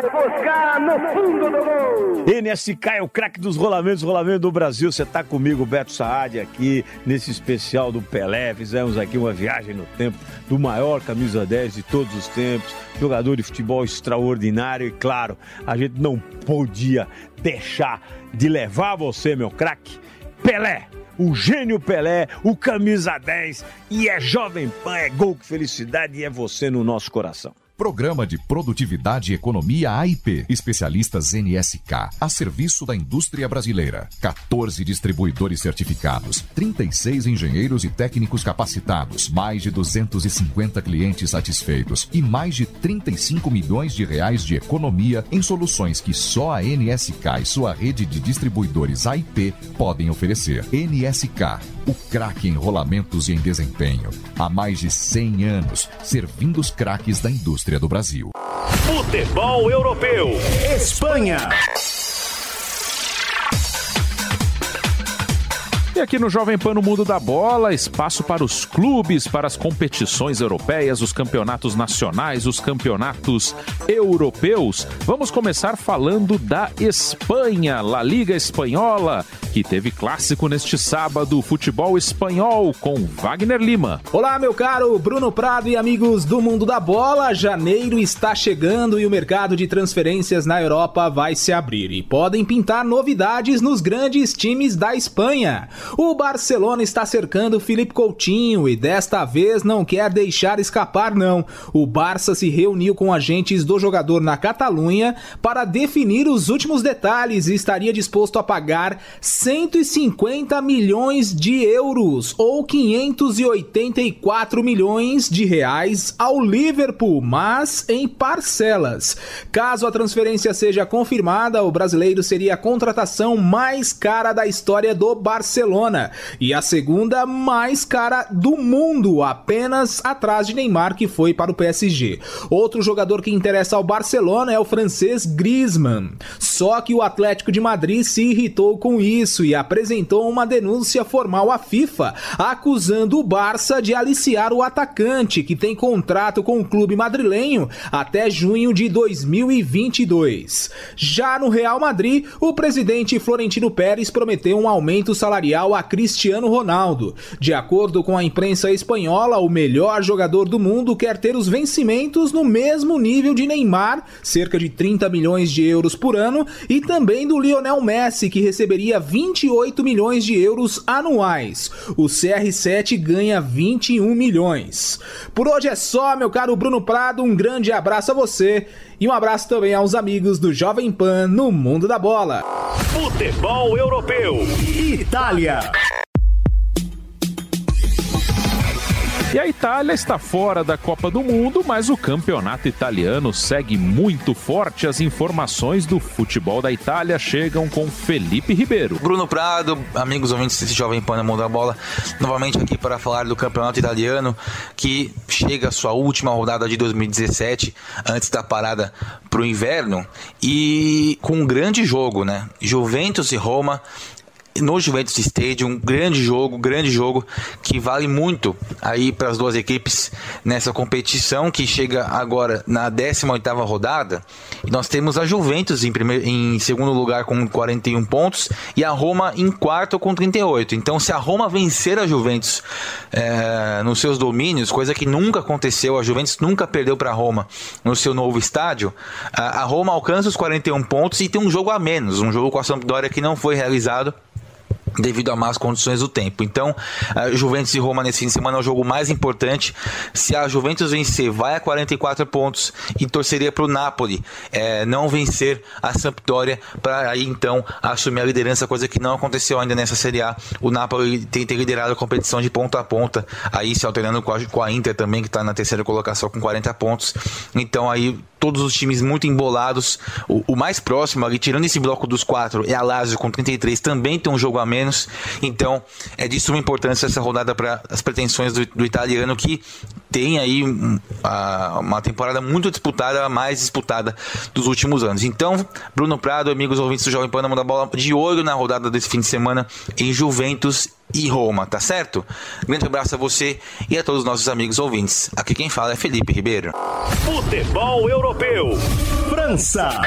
Buscar no fundo do gol! NSK é o craque dos rolamentos, rolamento do Brasil. Você tá comigo, Beto Saad, aqui nesse especial do Pelé. Fizemos aqui uma viagem no tempo do maior camisa 10 de todos os tempos, jogador de futebol extraordinário e, claro, a gente não podia deixar de levar você, meu craque, Pelé. O gênio Pelé, o camisa 10, e é Jovem Pan, é gol que felicidade e é você no nosso coração. Programa de Produtividade e Economia AIP. Especialistas NSK. A serviço da indústria brasileira. 14 distribuidores certificados. 36 engenheiros e técnicos capacitados. Mais de 250 clientes satisfeitos. E mais de 35 milhões de reais de economia em soluções que só a NSK e sua rede de distribuidores AIP podem oferecer. NSK. O craque em rolamentos e em desempenho. Há mais de 100 anos, servindo os craques da indústria do Brasil. Futebol Europeu. Espanha. E aqui no Jovem Pan no Mundo da Bola, espaço para os clubes, para as competições europeias, os campeonatos nacionais, os campeonatos europeus. Vamos começar falando da Espanha, La Liga Espanhola, que teve clássico neste sábado, futebol espanhol com Wagner Lima. Olá, meu caro Bruno Prado e amigos do Mundo da Bola. Janeiro está chegando e o mercado de transferências na Europa vai se abrir e podem pintar novidades nos grandes times da Espanha. O Barcelona está cercando Felipe Coutinho e desta vez não quer deixar escapar não. O Barça se reuniu com agentes do jogador na Catalunha para definir os últimos detalhes e estaria disposto a pagar 150 milhões de euros ou 584 milhões de reais ao Liverpool, mas em parcelas. Caso a transferência seja confirmada, o brasileiro seria a contratação mais cara da história do Barcelona e a segunda mais cara do mundo, apenas atrás de Neymar que foi para o PSG. Outro jogador que interessa ao Barcelona é o francês Griezmann. Só que o Atlético de Madrid se irritou com isso e apresentou uma denúncia formal à FIFA, acusando o Barça de aliciar o atacante, que tem contrato com o clube madrilenho até junho de 2022. Já no Real Madrid, o presidente Florentino Pérez prometeu um aumento salarial a Cristiano Ronaldo. De acordo com a imprensa espanhola, o melhor jogador do mundo quer ter os vencimentos no mesmo nível de Neymar, cerca de 30 milhões de euros por ano, e também do Lionel Messi, que receberia 28 milhões de euros anuais. O CR7 ganha 21 milhões. Por hoje é só, meu caro Bruno Prado, um grande abraço a você e um abraço também aos amigos do Jovem Pan no Mundo da Bola. Futebol Europeu. Itália. E a Itália está fora da Copa do Mundo, mas o campeonato italiano segue muito forte. As informações do futebol da Itália chegam com Felipe Ribeiro. Bruno Prado, amigos ouvintes desse Jovem Pan Mundo da Bola, novamente aqui para falar do campeonato italiano que chega à sua última rodada de 2017, antes da parada para o inverno, e com um grande jogo, né? Juventus e Roma no Juventus Stadium, um grande jogo, grande jogo que vale muito aí para as duas equipes nessa competição que chega agora na 18ª rodada. E nós temos a Juventus em, primeiro, em segundo lugar com 41 pontos e a Roma em quarto com 38. Então, se a Roma vencer a Juventus é, nos seus domínios, coisa que nunca aconteceu, a Juventus nunca perdeu para a Roma no seu novo estádio, a, a Roma alcança os 41 pontos e tem um jogo a menos, um jogo com a Sampdoria que não foi realizado devido a más condições do tempo. Então, Juventus e Roma nesse fim de semana é o jogo mais importante. Se a Juventus vencer, vai a 44 pontos e torceria para o Napoli é, não vencer a Sampdoria para aí então assumir a liderança, coisa que não aconteceu ainda nessa Série A. O Napoli tem, ter liderado a competição de ponta a ponta, aí se alternando com a, com a Inter também, que está na terceira colocação com 40 pontos. Então aí todos os times muito embolados. O, o, mais próximo, ali, tirando esse bloco dos quatro, é a Lazio com 33, também tem um jogo a menos. Então, é de suma importância essa rodada para as pretensões do, do, italiano, que tem aí um, uma temporada muito disputada, a mais disputada dos últimos anos. Então, Bruno Prado, amigos ouvintes do Jovem Pan, da bola de olho na rodada desse fim de semana em Juventus e Roma, tá certo? Grande abraço a você e a todos os nossos amigos ouvintes. Aqui quem fala é Felipe Ribeiro. Futebol Europeu. França.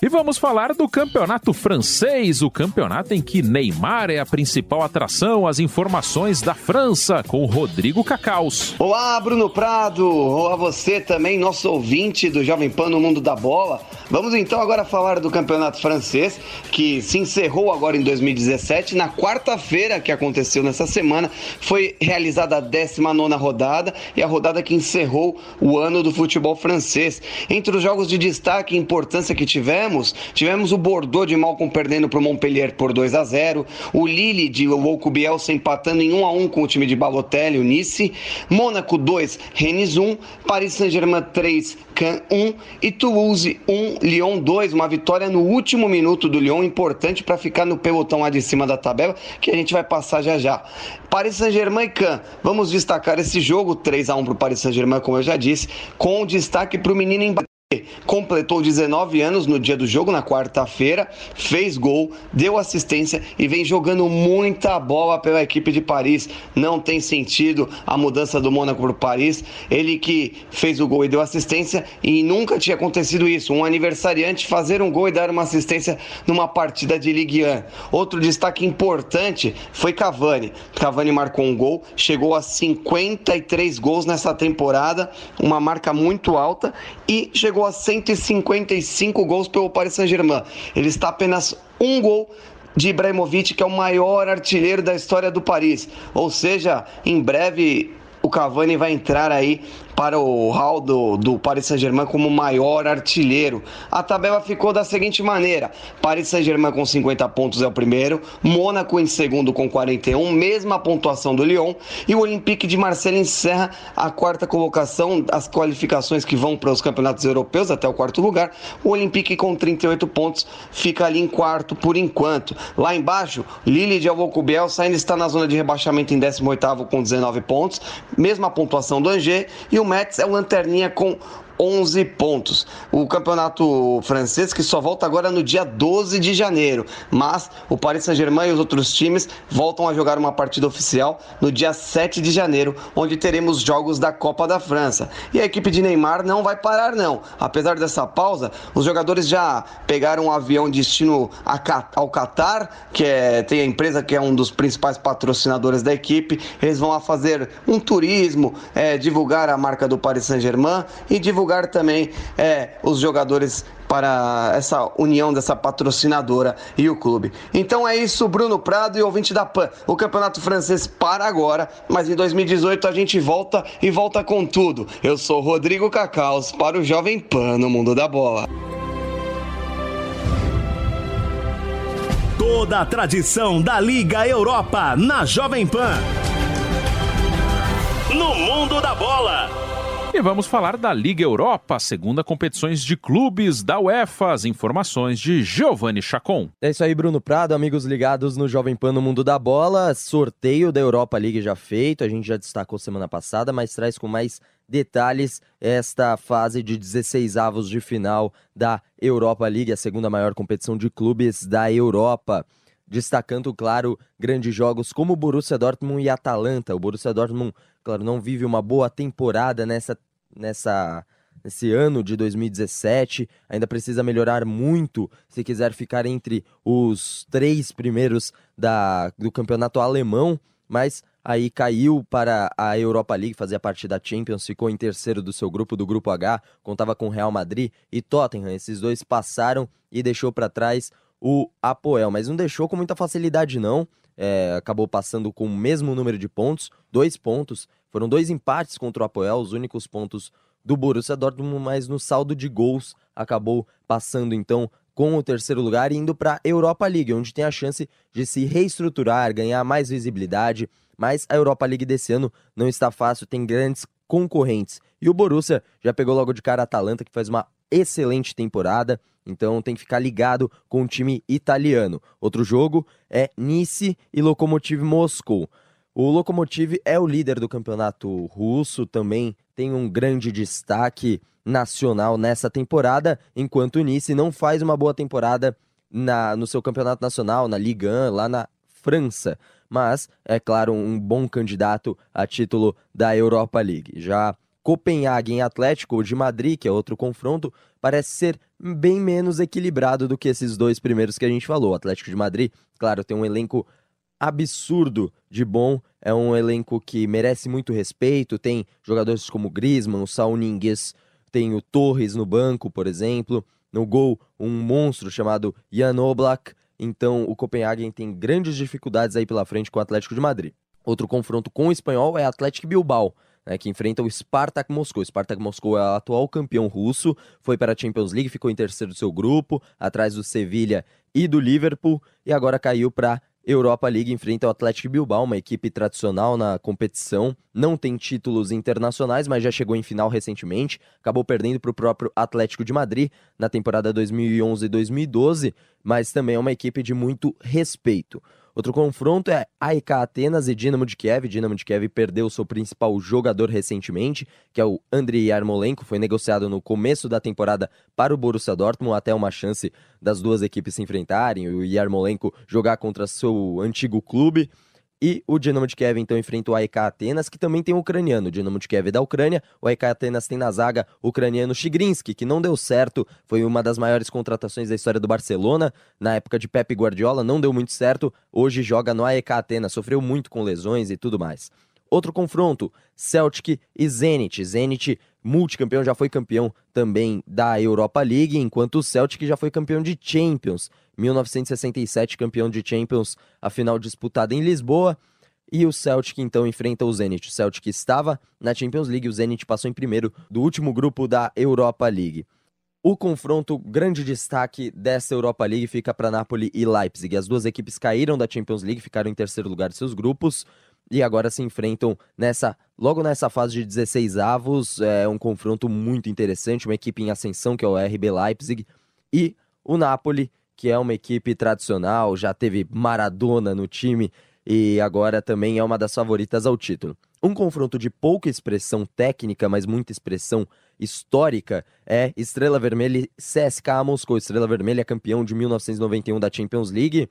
E vamos falar do campeonato francês, o campeonato em que Neymar é a principal atração. As informações da França com Rodrigo Cacaus. Olá, Bruno Prado. Olá, você também, nosso ouvinte do Jovem Pan no Mundo da Bola. Vamos então agora falar do campeonato francês, que se encerrou agora em 2017. Na quarta-feira, que aconteceu nessa semana, foi realizada a 19 rodada e a rodada que encerrou o ano do futebol francês. Entre os jogos de destaque e importância que tivemos, tivemos? O Bordeaux de Malcom perdendo para o Montpellier por 2 a 0 o Lille de Louco Bielsa empatando em 1 a 1 com o time de Balotelli, o Nice, Mônaco 2, Rennes 1, Paris Saint-Germain 3, Cannes 1 e Toulouse 1, Lyon 2, uma vitória no último minuto do Lyon, importante para ficar no pelotão lá de cima da tabela, que a gente vai passar já já. Paris Saint-Germain e Cannes, vamos destacar esse jogo, 3 a 1 para o Paris Saint-Germain, como eu já disse, com destaque para o menino em completou 19 anos no dia do jogo, na quarta-feira, fez gol, deu assistência e vem jogando muita bola pela equipe de Paris. Não tem sentido a mudança do Mônaco para o Paris. Ele que fez o gol e deu assistência e nunca tinha acontecido isso. Um aniversariante fazer um gol e dar uma assistência numa partida de Ligue 1. Outro destaque importante foi Cavani. Cavani marcou um gol, chegou a 53 gols nessa temporada, uma marca muito alta e chegou chegou a 155 gols pelo Paris Saint-Germain. Ele está apenas um gol de Ibrahimovic, que é o maior artilheiro da história do Paris. Ou seja, em breve o Cavani vai entrar aí para o hall do, do Paris Saint-Germain como maior artilheiro. A tabela ficou da seguinte maneira: Paris Saint-Germain com 50 pontos é o primeiro, Mônaco em segundo com 41, mesma pontuação do Lyon, e o Olympique de Marseille encerra a quarta colocação, as qualificações que vão para os campeonatos europeus até o quarto lugar. O Olympique com 38 pontos fica ali em quarto por enquanto. Lá embaixo, Lille de Alvocubiel ainda está na zona de rebaixamento em 18º com 19 pontos, mesma pontuação do Angers, e o Metz é o lanterninha com 11 pontos. O campeonato francês que só volta agora no dia 12 de janeiro, mas o Paris Saint-Germain e os outros times voltam a jogar uma partida oficial no dia 7 de janeiro, onde teremos jogos da Copa da França. E a equipe de Neymar não vai parar não. Apesar dessa pausa, os jogadores já pegaram um avião destino ao Catar, que é, tem a empresa que é um dos principais patrocinadores da equipe. Eles vão fazer um turismo, é, divulgar a marca do Paris Saint-Germain e divulgar divulgar também é, os jogadores para essa união dessa patrocinadora e o clube. Então é isso, Bruno Prado e ouvinte da PAN. O campeonato francês para agora, mas em 2018 a gente volta e volta com tudo. Eu sou Rodrigo Cacaus para o Jovem Pan no Mundo da Bola. Toda a tradição da Liga Europa na Jovem Pan. No Mundo da Bola. E vamos falar da Liga Europa, segunda competições de clubes da UEFA. As informações de Giovanni Chacon. É isso aí, Bruno Prado, amigos ligados no Jovem Pan no Mundo da Bola. Sorteio da Europa League já feito, a gente já destacou semana passada, mas traz com mais detalhes esta fase de 16 avos de final da Europa League, a segunda maior competição de clubes da Europa destacando, claro, grandes jogos como Borussia Dortmund e Atalanta. O Borussia Dortmund, claro, não vive uma boa temporada nessa, nessa, nesse ano de 2017. Ainda precisa melhorar muito se quiser ficar entre os três primeiros da, do campeonato alemão. Mas aí caiu para a Europa League, fazia parte da Champions, ficou em terceiro do seu grupo, do grupo H, contava com Real Madrid e Tottenham. Esses dois passaram e deixou para trás o Apoel, mas não deixou com muita facilidade não. É, acabou passando com o mesmo número de pontos, dois pontos. Foram dois empates contra o Apoel, os únicos pontos do Borussia Dortmund, mas no saldo de gols acabou passando então com o terceiro lugar e indo para a Europa League, onde tem a chance de se reestruturar, ganhar mais visibilidade. Mas a Europa League desse ano não está fácil, tem grandes concorrentes. E o Borussia já pegou logo de cara a Atalanta, que faz uma excelente temporada, então tem que ficar ligado com o time italiano. Outro jogo é Nice e Lokomotiv Moscou. O Lokomotiv é o líder do campeonato russo, também tem um grande destaque nacional nessa temporada, enquanto o Nice não faz uma boa temporada na, no seu campeonato nacional, na Ligue 1, lá na França. Mas, é claro, um bom candidato a título da Europa League. Já Copenhague em Atlético de Madrid, que é outro confronto, parece ser bem menos equilibrado do que esses dois primeiros que a gente falou. O Atlético de Madrid, claro, tem um elenco absurdo de bom, é um elenco que merece muito respeito, tem jogadores como Griezmann, o Saul Niguez, tem o Torres no banco, por exemplo, no gol um monstro chamado Jan Oblak, então o Copenhagen tem grandes dificuldades aí pela frente com o Atlético de Madrid. Outro confronto com o espanhol é Atlético Bilbao né, que enfrenta o Spartak Moscou. O Spartak Moscou é o atual campeão russo, foi para a Champions League, ficou em terceiro do seu grupo, atrás do Sevilha e do Liverpool, e agora caiu para Europa League enfrenta o Atlético Bilbao, uma equipe tradicional na competição. Não tem títulos internacionais, mas já chegou em final recentemente. Acabou perdendo para o próprio Atlético de Madrid na temporada 2011-2012, mas também é uma equipe de muito respeito. Outro confronto é AEK Atenas e Dinamo de Kiev. Dinamo de Kiev perdeu seu principal jogador recentemente, que é o Andriy Yarmolenko, foi negociado no começo da temporada para o Borussia Dortmund, até uma chance das duas equipes se enfrentarem, o Yarmolenko jogar contra seu antigo clube. E o Dinamo de Kiev então enfrenta o AEK Atenas, que também tem um ucraniano. O Dinamo de Kiev é da Ucrânia, o AEK Atenas tem na zaga o ucraniano Chigrinsky, que não deu certo, foi uma das maiores contratações da história do Barcelona, na época de Pepe Guardiola, não deu muito certo, hoje joga no AEK Atenas, sofreu muito com lesões e tudo mais. Outro confronto, Celtic e Zenit. Zenit, multicampeão, já foi campeão também da Europa League, enquanto o Celtic já foi campeão de Champions. 1967, campeão de Champions, a final disputada em Lisboa. E o Celtic então enfrenta o Zenit. O Celtic estava na Champions League, o Zenit passou em primeiro do último grupo da Europa League. O confronto, grande destaque dessa Europa League fica para Napoli e Leipzig. As duas equipes caíram da Champions League, ficaram em terceiro lugar de seus grupos e agora se enfrentam nessa logo nessa fase de 16 avos. É um confronto muito interessante, uma equipe em ascensão que é o RB Leipzig e o Napoli que é uma equipe tradicional, já teve Maradona no time e agora também é uma das favoritas ao título. Um confronto de pouca expressão técnica, mas muita expressão histórica é Estrela Vermelha e CSKA Moscou. Estrela Vermelha é campeão de 1991 da Champions League,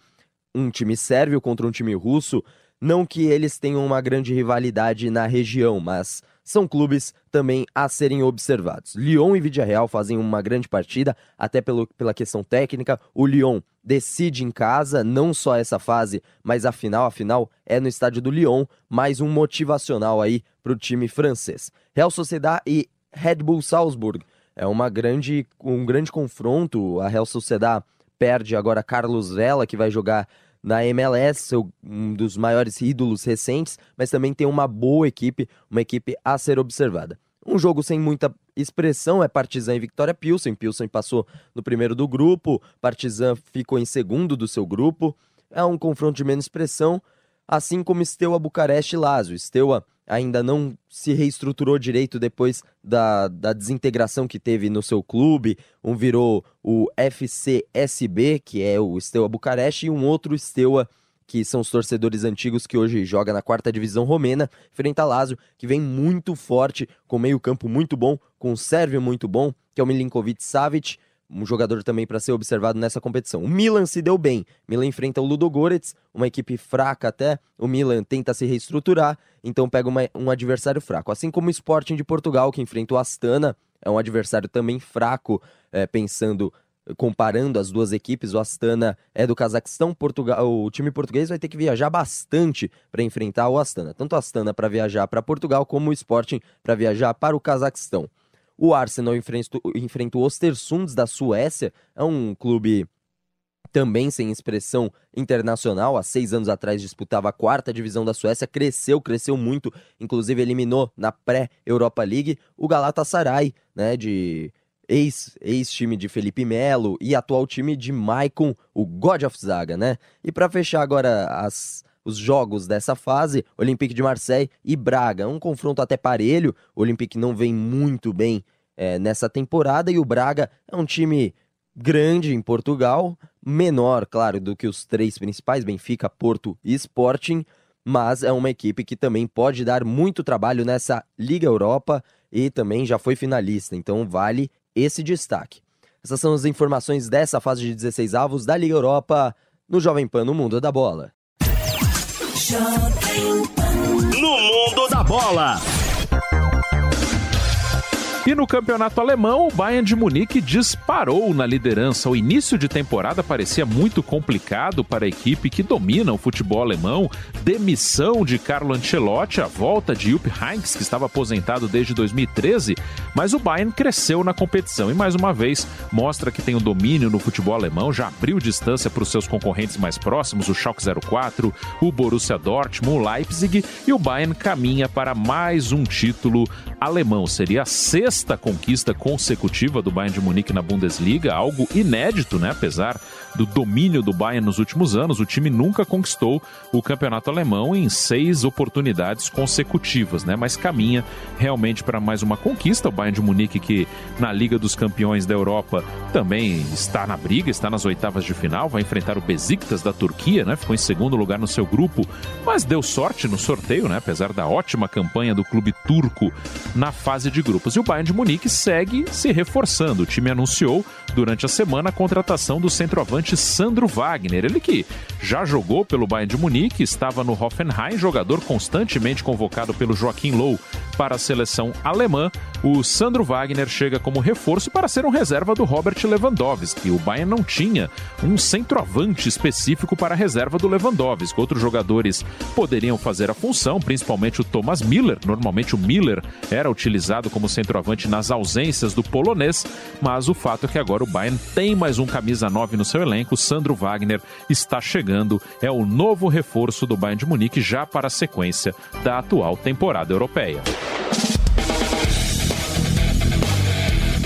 um time sérvio contra um time russo. Não que eles tenham uma grande rivalidade na região, mas são clubes também a serem observados. Lyon e Vidia Real fazem uma grande partida, até pelo, pela questão técnica. O Lyon decide em casa, não só essa fase, mas a final. A final é no estádio do Lyon, mais um motivacional aí para o time francês. Real Sociedad e Red Bull Salzburg é uma grande, um grande confronto. A Real Sociedad perde agora Carlos Vela, que vai jogar na MLS, um dos maiores ídolos recentes, mas também tem uma boa equipe, uma equipe a ser observada. Um jogo sem muita expressão é Partizan e Victoria Pilsen. Pilsen passou no primeiro do grupo, Partizan ficou em segundo do seu grupo. É um confronto de menos expressão. Assim como Steaua Bucareste e Lazio. Steaua ainda não se reestruturou direito depois da, da desintegração que teve no seu clube. Um virou o FCSB, que é o Steaua Bucareste, e um outro Steaua que são os torcedores antigos que hoje joga na quarta divisão romena, frente a Lazio, que vem muito forte, com meio campo muito bom, com um sérvio muito bom, que é o Milinkovic Savic, um jogador também para ser observado nessa competição. O Milan se deu bem. Milan enfrenta o Ludogorets, uma equipe fraca até. O Milan tenta se reestruturar, então pega uma, um adversário fraco. Assim como o Sporting de Portugal, que enfrenta o Astana, é um adversário também fraco, é, pensando comparando as duas equipes, o Astana é do Cazaquistão, Portugal, o time português vai ter que viajar bastante para enfrentar o Astana. Tanto o Astana para viajar para Portugal, como o Sporting para viajar para o Cazaquistão. O Arsenal enfrenta, o Ostersunds da Suécia, é um clube também sem expressão internacional. Há seis anos atrás disputava a quarta divisão da Suécia, cresceu, cresceu muito, inclusive eliminou na pré-Europa League o Galatasaray, né, de ex-time ex de Felipe Melo e atual time de Maicon, o God of Zaga, né? E para fechar agora as, os jogos dessa fase, Olympique de Marseille e Braga. Um confronto até parelho, o Olympique não vem muito bem é, nessa temporada e o Braga é um time grande em Portugal, menor, claro, do que os três principais, Benfica, Porto e Sporting, mas é uma equipe que também pode dar muito trabalho nessa Liga Europa e também já foi finalista, então vale esse destaque. Essas são as informações dessa fase de 16 avos da Liga Europa no Jovem Pan no Mundo da Bola. No Mundo da Bola. E no campeonato alemão, o Bayern de Munique disparou na liderança. O início de temporada parecia muito complicado para a equipe que domina o futebol alemão. Demissão de Carlo Ancelotti, a volta de Jupp Heynckes, que estava aposentado desde 2013, mas o Bayern cresceu na competição e mais uma vez mostra que tem o domínio no futebol alemão, já abriu distância para os seus concorrentes mais próximos, o Schalke 04, o Borussia Dortmund, o Leipzig e o Bayern caminha para mais um título alemão. Seria a sexta sexta conquista consecutiva do Bayern de Munique na Bundesliga, algo inédito, né? Apesar do domínio do Bayern nos últimos anos, o time nunca conquistou o campeonato alemão em seis oportunidades consecutivas, né? Mas caminha realmente para mais uma conquista. O Bayern de Munique, que na Liga dos Campeões da Europa também está na briga, está nas oitavas de final, vai enfrentar o Besiktas da Turquia, né? Ficou em segundo lugar no seu grupo, mas deu sorte no sorteio, né? Apesar da ótima campanha do clube turco na fase de grupos. E o Bayern de Munique segue se reforçando. O time anunciou durante a semana a contratação do centroavante Sandro Wagner. Ele que já jogou pelo Bayern de Munique, estava no Hoffenheim, jogador constantemente convocado pelo Joaquim Low para a seleção alemã. O Sandro Wagner chega como reforço para ser um reserva do Robert Lewandowski. O Bayern não tinha um centroavante específico para a reserva do Lewandowski. Outros jogadores poderiam fazer a função, principalmente o Thomas Miller. Normalmente o Miller era utilizado como centroavante nas ausências do polonês, mas o fato é que agora o Bayern tem mais um camisa 9 no seu elenco, Sandro Wagner está chegando, é o novo reforço do Bayern de Munique já para a sequência da atual temporada europeia.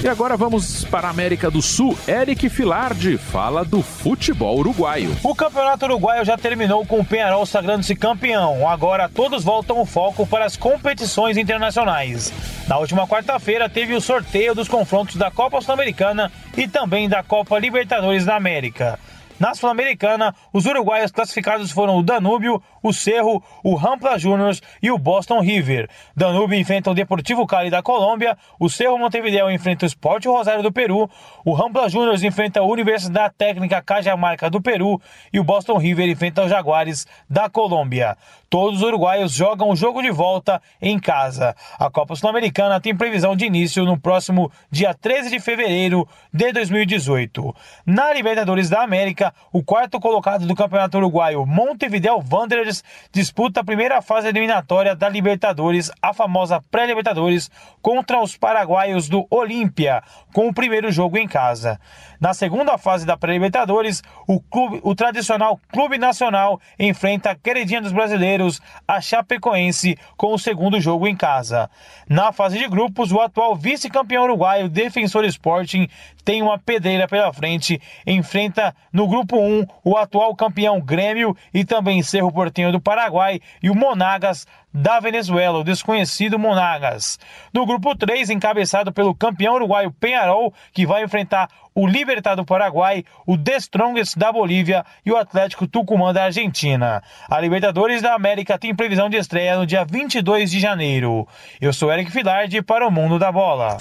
E agora vamos para a América do Sul. Eric Filardi fala do futebol uruguaio. O campeonato uruguaio já terminou com o Penharol sagrando-se campeão. Agora todos voltam o foco para as competições internacionais. Na última quarta-feira teve o sorteio dos confrontos da Copa Sul-Americana e também da Copa Libertadores da América. Na Sul-Americana, os uruguaios classificados foram o Danúbio, o Cerro, o Rampla Juniors e o Boston River. Danúbio enfrenta o Deportivo Cali da Colômbia, o Cerro Montevideo enfrenta o Sport Rosário do Peru, o Rampla Juniors enfrenta a Universidade Técnica Cajamarca do Peru e o Boston River enfrenta os Jaguares da Colômbia. Todos os uruguaios jogam o jogo de volta em casa. A Copa Sul-Americana tem previsão de início no próximo dia 13 de fevereiro de 2018. Na Libertadores da América, o quarto colocado do Campeonato Uruguaio, Montevideo Wanderers, disputa a primeira fase eliminatória da Libertadores, a famosa pré-Libertadores, contra os paraguaios do Olímpia, com o primeiro jogo em casa. Na segunda fase da pré-Libertadores, o, clube, o tradicional Clube Nacional enfrenta a queridinha dos brasileiros, a Chapecoense, com o segundo jogo em casa. Na fase de grupos, o atual vice-campeão uruguaio, Defensor Sporting, tem uma pedreira pela frente, enfrenta no grupo 1 o atual campeão Grêmio e também Cerro Porteño Do Paraguai e o Monagas da Venezuela, o desconhecido Monagas. No grupo 3, encabeçado pelo campeão uruguaio Penharol, que vai enfrentar o Libertad do Paraguai, o The Strongest da Bolívia e o Atlético Tucumã da Argentina. A Libertadores da América tem previsão de estreia no dia 22 de janeiro. Eu sou Eric Filardi para o Mundo da Bola.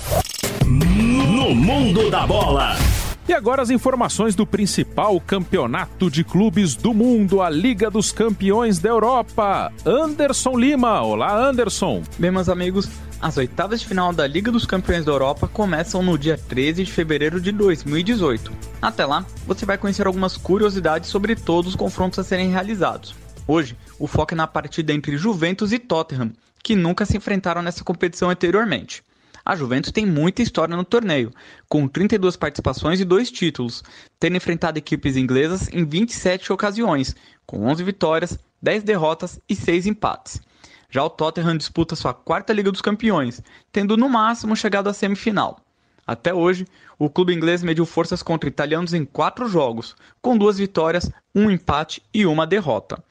No Mundo da Bola. E agora as informações do principal campeonato de clubes do mundo, a Liga dos Campeões da Europa. Anderson Lima. Olá, Anderson. Bem, meus amigos, as oitavas de final da Liga dos Campeões da Europa começam no dia 13 de fevereiro de 2018. Até lá, você vai conhecer algumas curiosidades sobre todos os confrontos a serem realizados. Hoje, o foco é na partida entre Juventus e Tottenham, que nunca se enfrentaram nessa competição anteriormente. A Juventus tem muita história no torneio, com 32 participações e dois títulos, tendo enfrentado equipes inglesas em 27 ocasiões, com 11 vitórias, 10 derrotas e 6 empates. Já o Tottenham disputa sua quarta Liga dos Campeões, tendo no máximo chegado à semifinal. Até hoje, o clube inglês mediu forças contra italianos em quatro jogos, com duas vitórias, um empate e uma derrota.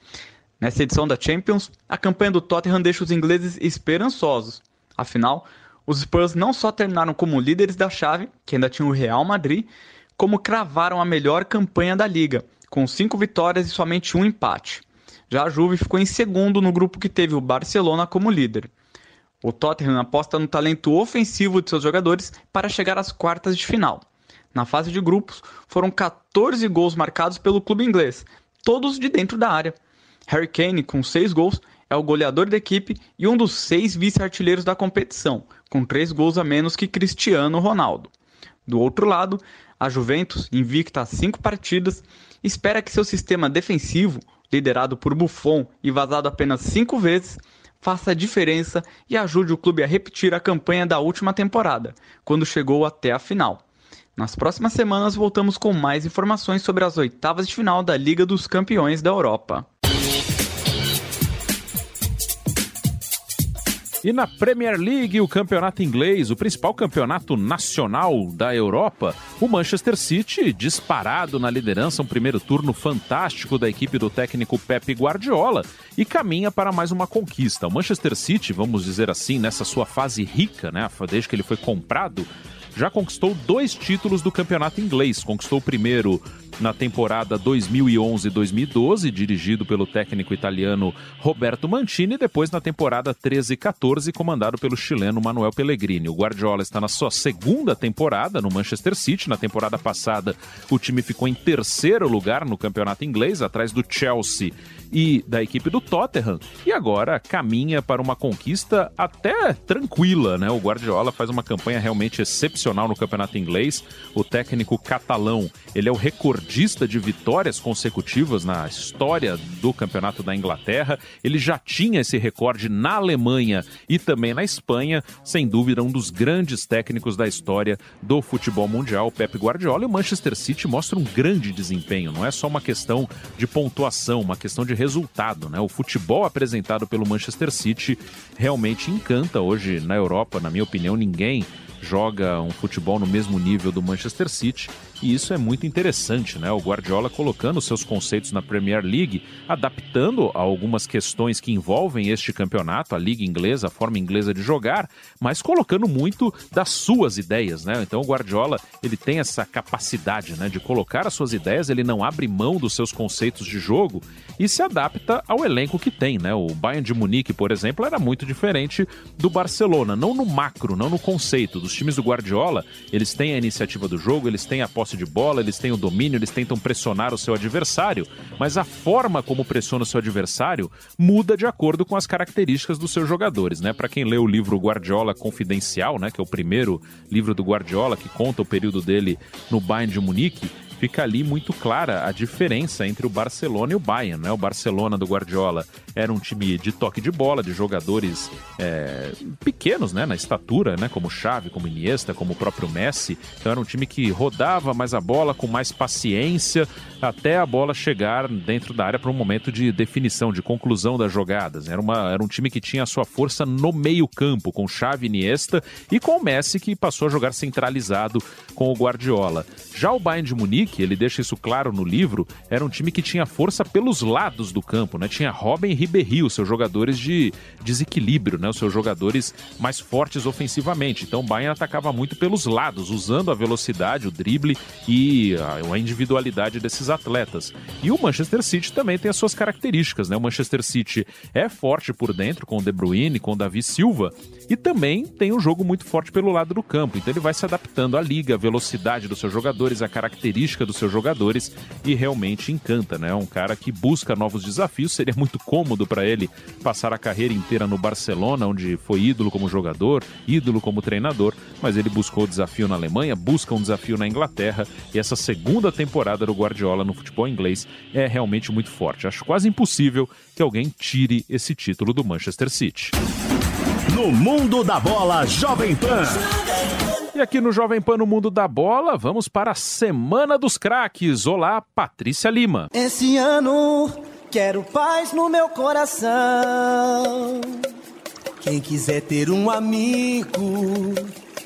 Nessa edição da Champions, a campanha do Tottenham deixa os ingleses esperançosos. Afinal, os Spurs não só terminaram como líderes da chave, que ainda tinha o Real Madrid, como cravaram a melhor campanha da liga, com cinco vitórias e somente um empate. Já a Juve ficou em segundo no grupo que teve o Barcelona como líder. O Tottenham aposta no talento ofensivo de seus jogadores para chegar às quartas de final. Na fase de grupos, foram 14 gols marcados pelo clube inglês, todos de dentro da área. Harry Kane, com 6 gols, é o goleador da equipe e um dos seis vice-artilheiros da competição, com três gols a menos que Cristiano Ronaldo. Do outro lado, a Juventus, invicta a cinco partidas, espera que seu sistema defensivo, liderado por Buffon e vazado apenas cinco vezes, faça a diferença e ajude o clube a repetir a campanha da última temporada, quando chegou até a final. Nas próximas semanas voltamos com mais informações sobre as oitavas de final da Liga dos Campeões da Europa. E na Premier League, o campeonato inglês, o principal campeonato nacional da Europa, o Manchester City disparado na liderança, um primeiro turno fantástico da equipe do técnico Pep Guardiola e caminha para mais uma conquista. O Manchester City, vamos dizer assim, nessa sua fase rica, né, desde que ele foi comprado, já conquistou dois títulos do campeonato inglês. Conquistou o primeiro na temporada 2011-2012, dirigido pelo técnico italiano Roberto Mantini, e depois na temporada 13-14, comandado pelo chileno Manuel Pellegrini. O Guardiola está na sua segunda temporada no Manchester City. Na temporada passada, o time ficou em terceiro lugar no campeonato inglês, atrás do Chelsea e da equipe do Tottenham e agora caminha para uma conquista até tranquila, né? O Guardiola faz uma campanha realmente excepcional no campeonato inglês. O técnico catalão, ele é o recordista de vitórias consecutivas na história do campeonato da Inglaterra. Ele já tinha esse recorde na Alemanha e também na Espanha, sem dúvida um dos grandes técnicos da história do futebol mundial, Pep Guardiola. E o Manchester City mostra um grande desempenho, não é só uma questão de pontuação, uma questão de resultado, né? O futebol apresentado pelo Manchester City realmente encanta hoje na Europa, na minha opinião, ninguém joga um futebol no mesmo nível do Manchester City e isso é muito interessante, né? O Guardiola colocando seus conceitos na Premier League, adaptando a algumas questões que envolvem este campeonato, a liga inglesa, a forma inglesa de jogar, mas colocando muito das suas ideias, né? Então o Guardiola, ele tem essa capacidade, né, de colocar as suas ideias, ele não abre mão dos seus conceitos de jogo e se adapta ao elenco que tem, né? O Bayern de Munique, por exemplo, era muito diferente do Barcelona, não no macro, não no conceito. Dos times do Guardiola, eles têm a iniciativa do jogo, eles têm a posse de bola, eles têm o domínio, eles tentam pressionar o seu adversário, mas a forma como pressiona o seu adversário muda de acordo com as características dos seus jogadores, né? Para quem lê o livro Guardiola Confidencial, né, que é o primeiro livro do Guardiola que conta o período dele no Bayern de Munique, fica ali muito clara a diferença entre o Barcelona e o Bayern. Né? O Barcelona do Guardiola era um time de toque de bola, de jogadores é, pequenos né? na estatura, né? como Xavi, como Iniesta, como o próprio Messi. Então era um time que rodava mais a bola com mais paciência até a bola chegar dentro da área para um momento de definição, de conclusão das jogadas. Era, uma, era um time que tinha a sua força no meio campo, com Xavi, Iniesta e com o Messi que passou a jogar centralizado com o Guardiola. Já o Bayern de Munique Munique, ele deixa isso claro no livro, era um time que tinha força pelos lados do campo, né? Tinha Robin e Ribéry, os seus jogadores de desequilíbrio, né? Os seus jogadores mais fortes ofensivamente. Então o Bayern atacava muito pelos lados, usando a velocidade, o drible e a individualidade desses atletas. E o Manchester City também tem as suas características, né? O Manchester City é forte por dentro com o De Bruyne, com o Davi Silva e também tem um jogo muito forte pelo lado do campo. Então ele vai se adaptando à liga, à velocidade dos seus jogadores, à característica dos seus jogadores e realmente encanta, né? Um cara que busca novos desafios, seria muito cômodo para ele passar a carreira inteira no Barcelona, onde foi ídolo como jogador, ídolo como treinador, mas ele buscou desafio na Alemanha, busca um desafio na Inglaterra e essa segunda temporada do Guardiola no futebol inglês é realmente muito forte. Acho quase impossível que alguém tire esse título do Manchester City. No mundo da bola, Jovem Pan. E aqui no Jovem Pan no Mundo da Bola, vamos para a Semana dos Craques. Olá, Patrícia Lima. Esse ano quero paz no meu coração. Quem quiser ter um amigo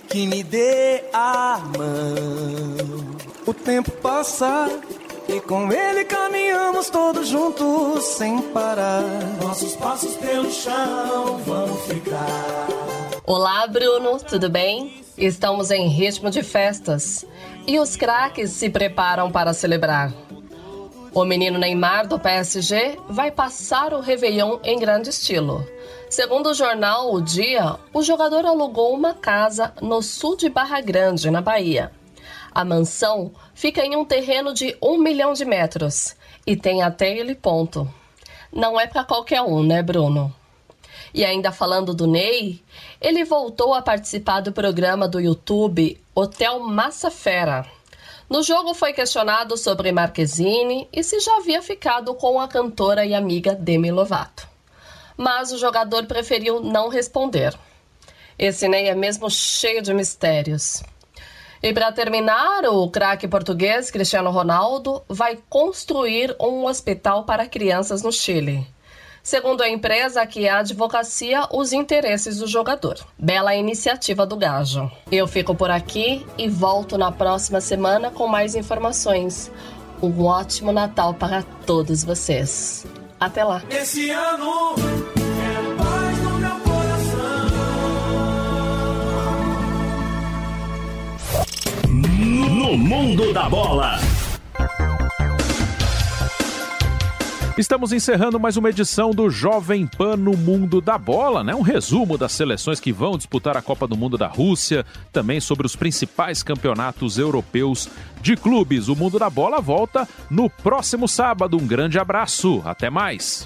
que me dê a mão. O tempo passa e com ele caminhamos todos juntos sem parar. Nossos passos pelo chão vão ficar. Olá, Bruno, tudo bem? Estamos em ritmo de festas e os craques se preparam para celebrar. O menino Neymar do PSG vai passar o Réveillon em grande estilo. Segundo o jornal O Dia, o jogador alugou uma casa no sul de Barra Grande, na Bahia. A mansão fica em um terreno de um milhão de metros e tem até ele ponto. Não é para qualquer um, né, Bruno? E ainda falando do Ney, ele voltou a participar do programa do YouTube Hotel Massa Fera. No jogo foi questionado sobre Marquezine e se já havia ficado com a cantora e amiga Demi Lovato. Mas o jogador preferiu não responder. Esse Ney é mesmo cheio de mistérios. E para terminar, o craque português Cristiano Ronaldo vai construir um hospital para crianças no Chile. Segundo a empresa que advocacia os interesses do jogador. Bela iniciativa do Gajo. Eu fico por aqui e volto na próxima semana com mais informações. Um ótimo Natal para todos vocês. Até lá. Esse ano No mundo da bola. Estamos encerrando mais uma edição do Jovem Pan no Mundo da Bola, né? Um resumo das seleções que vão disputar a Copa do Mundo da Rússia, também sobre os principais campeonatos europeus de clubes. O Mundo da Bola volta no próximo sábado. Um grande abraço, até mais.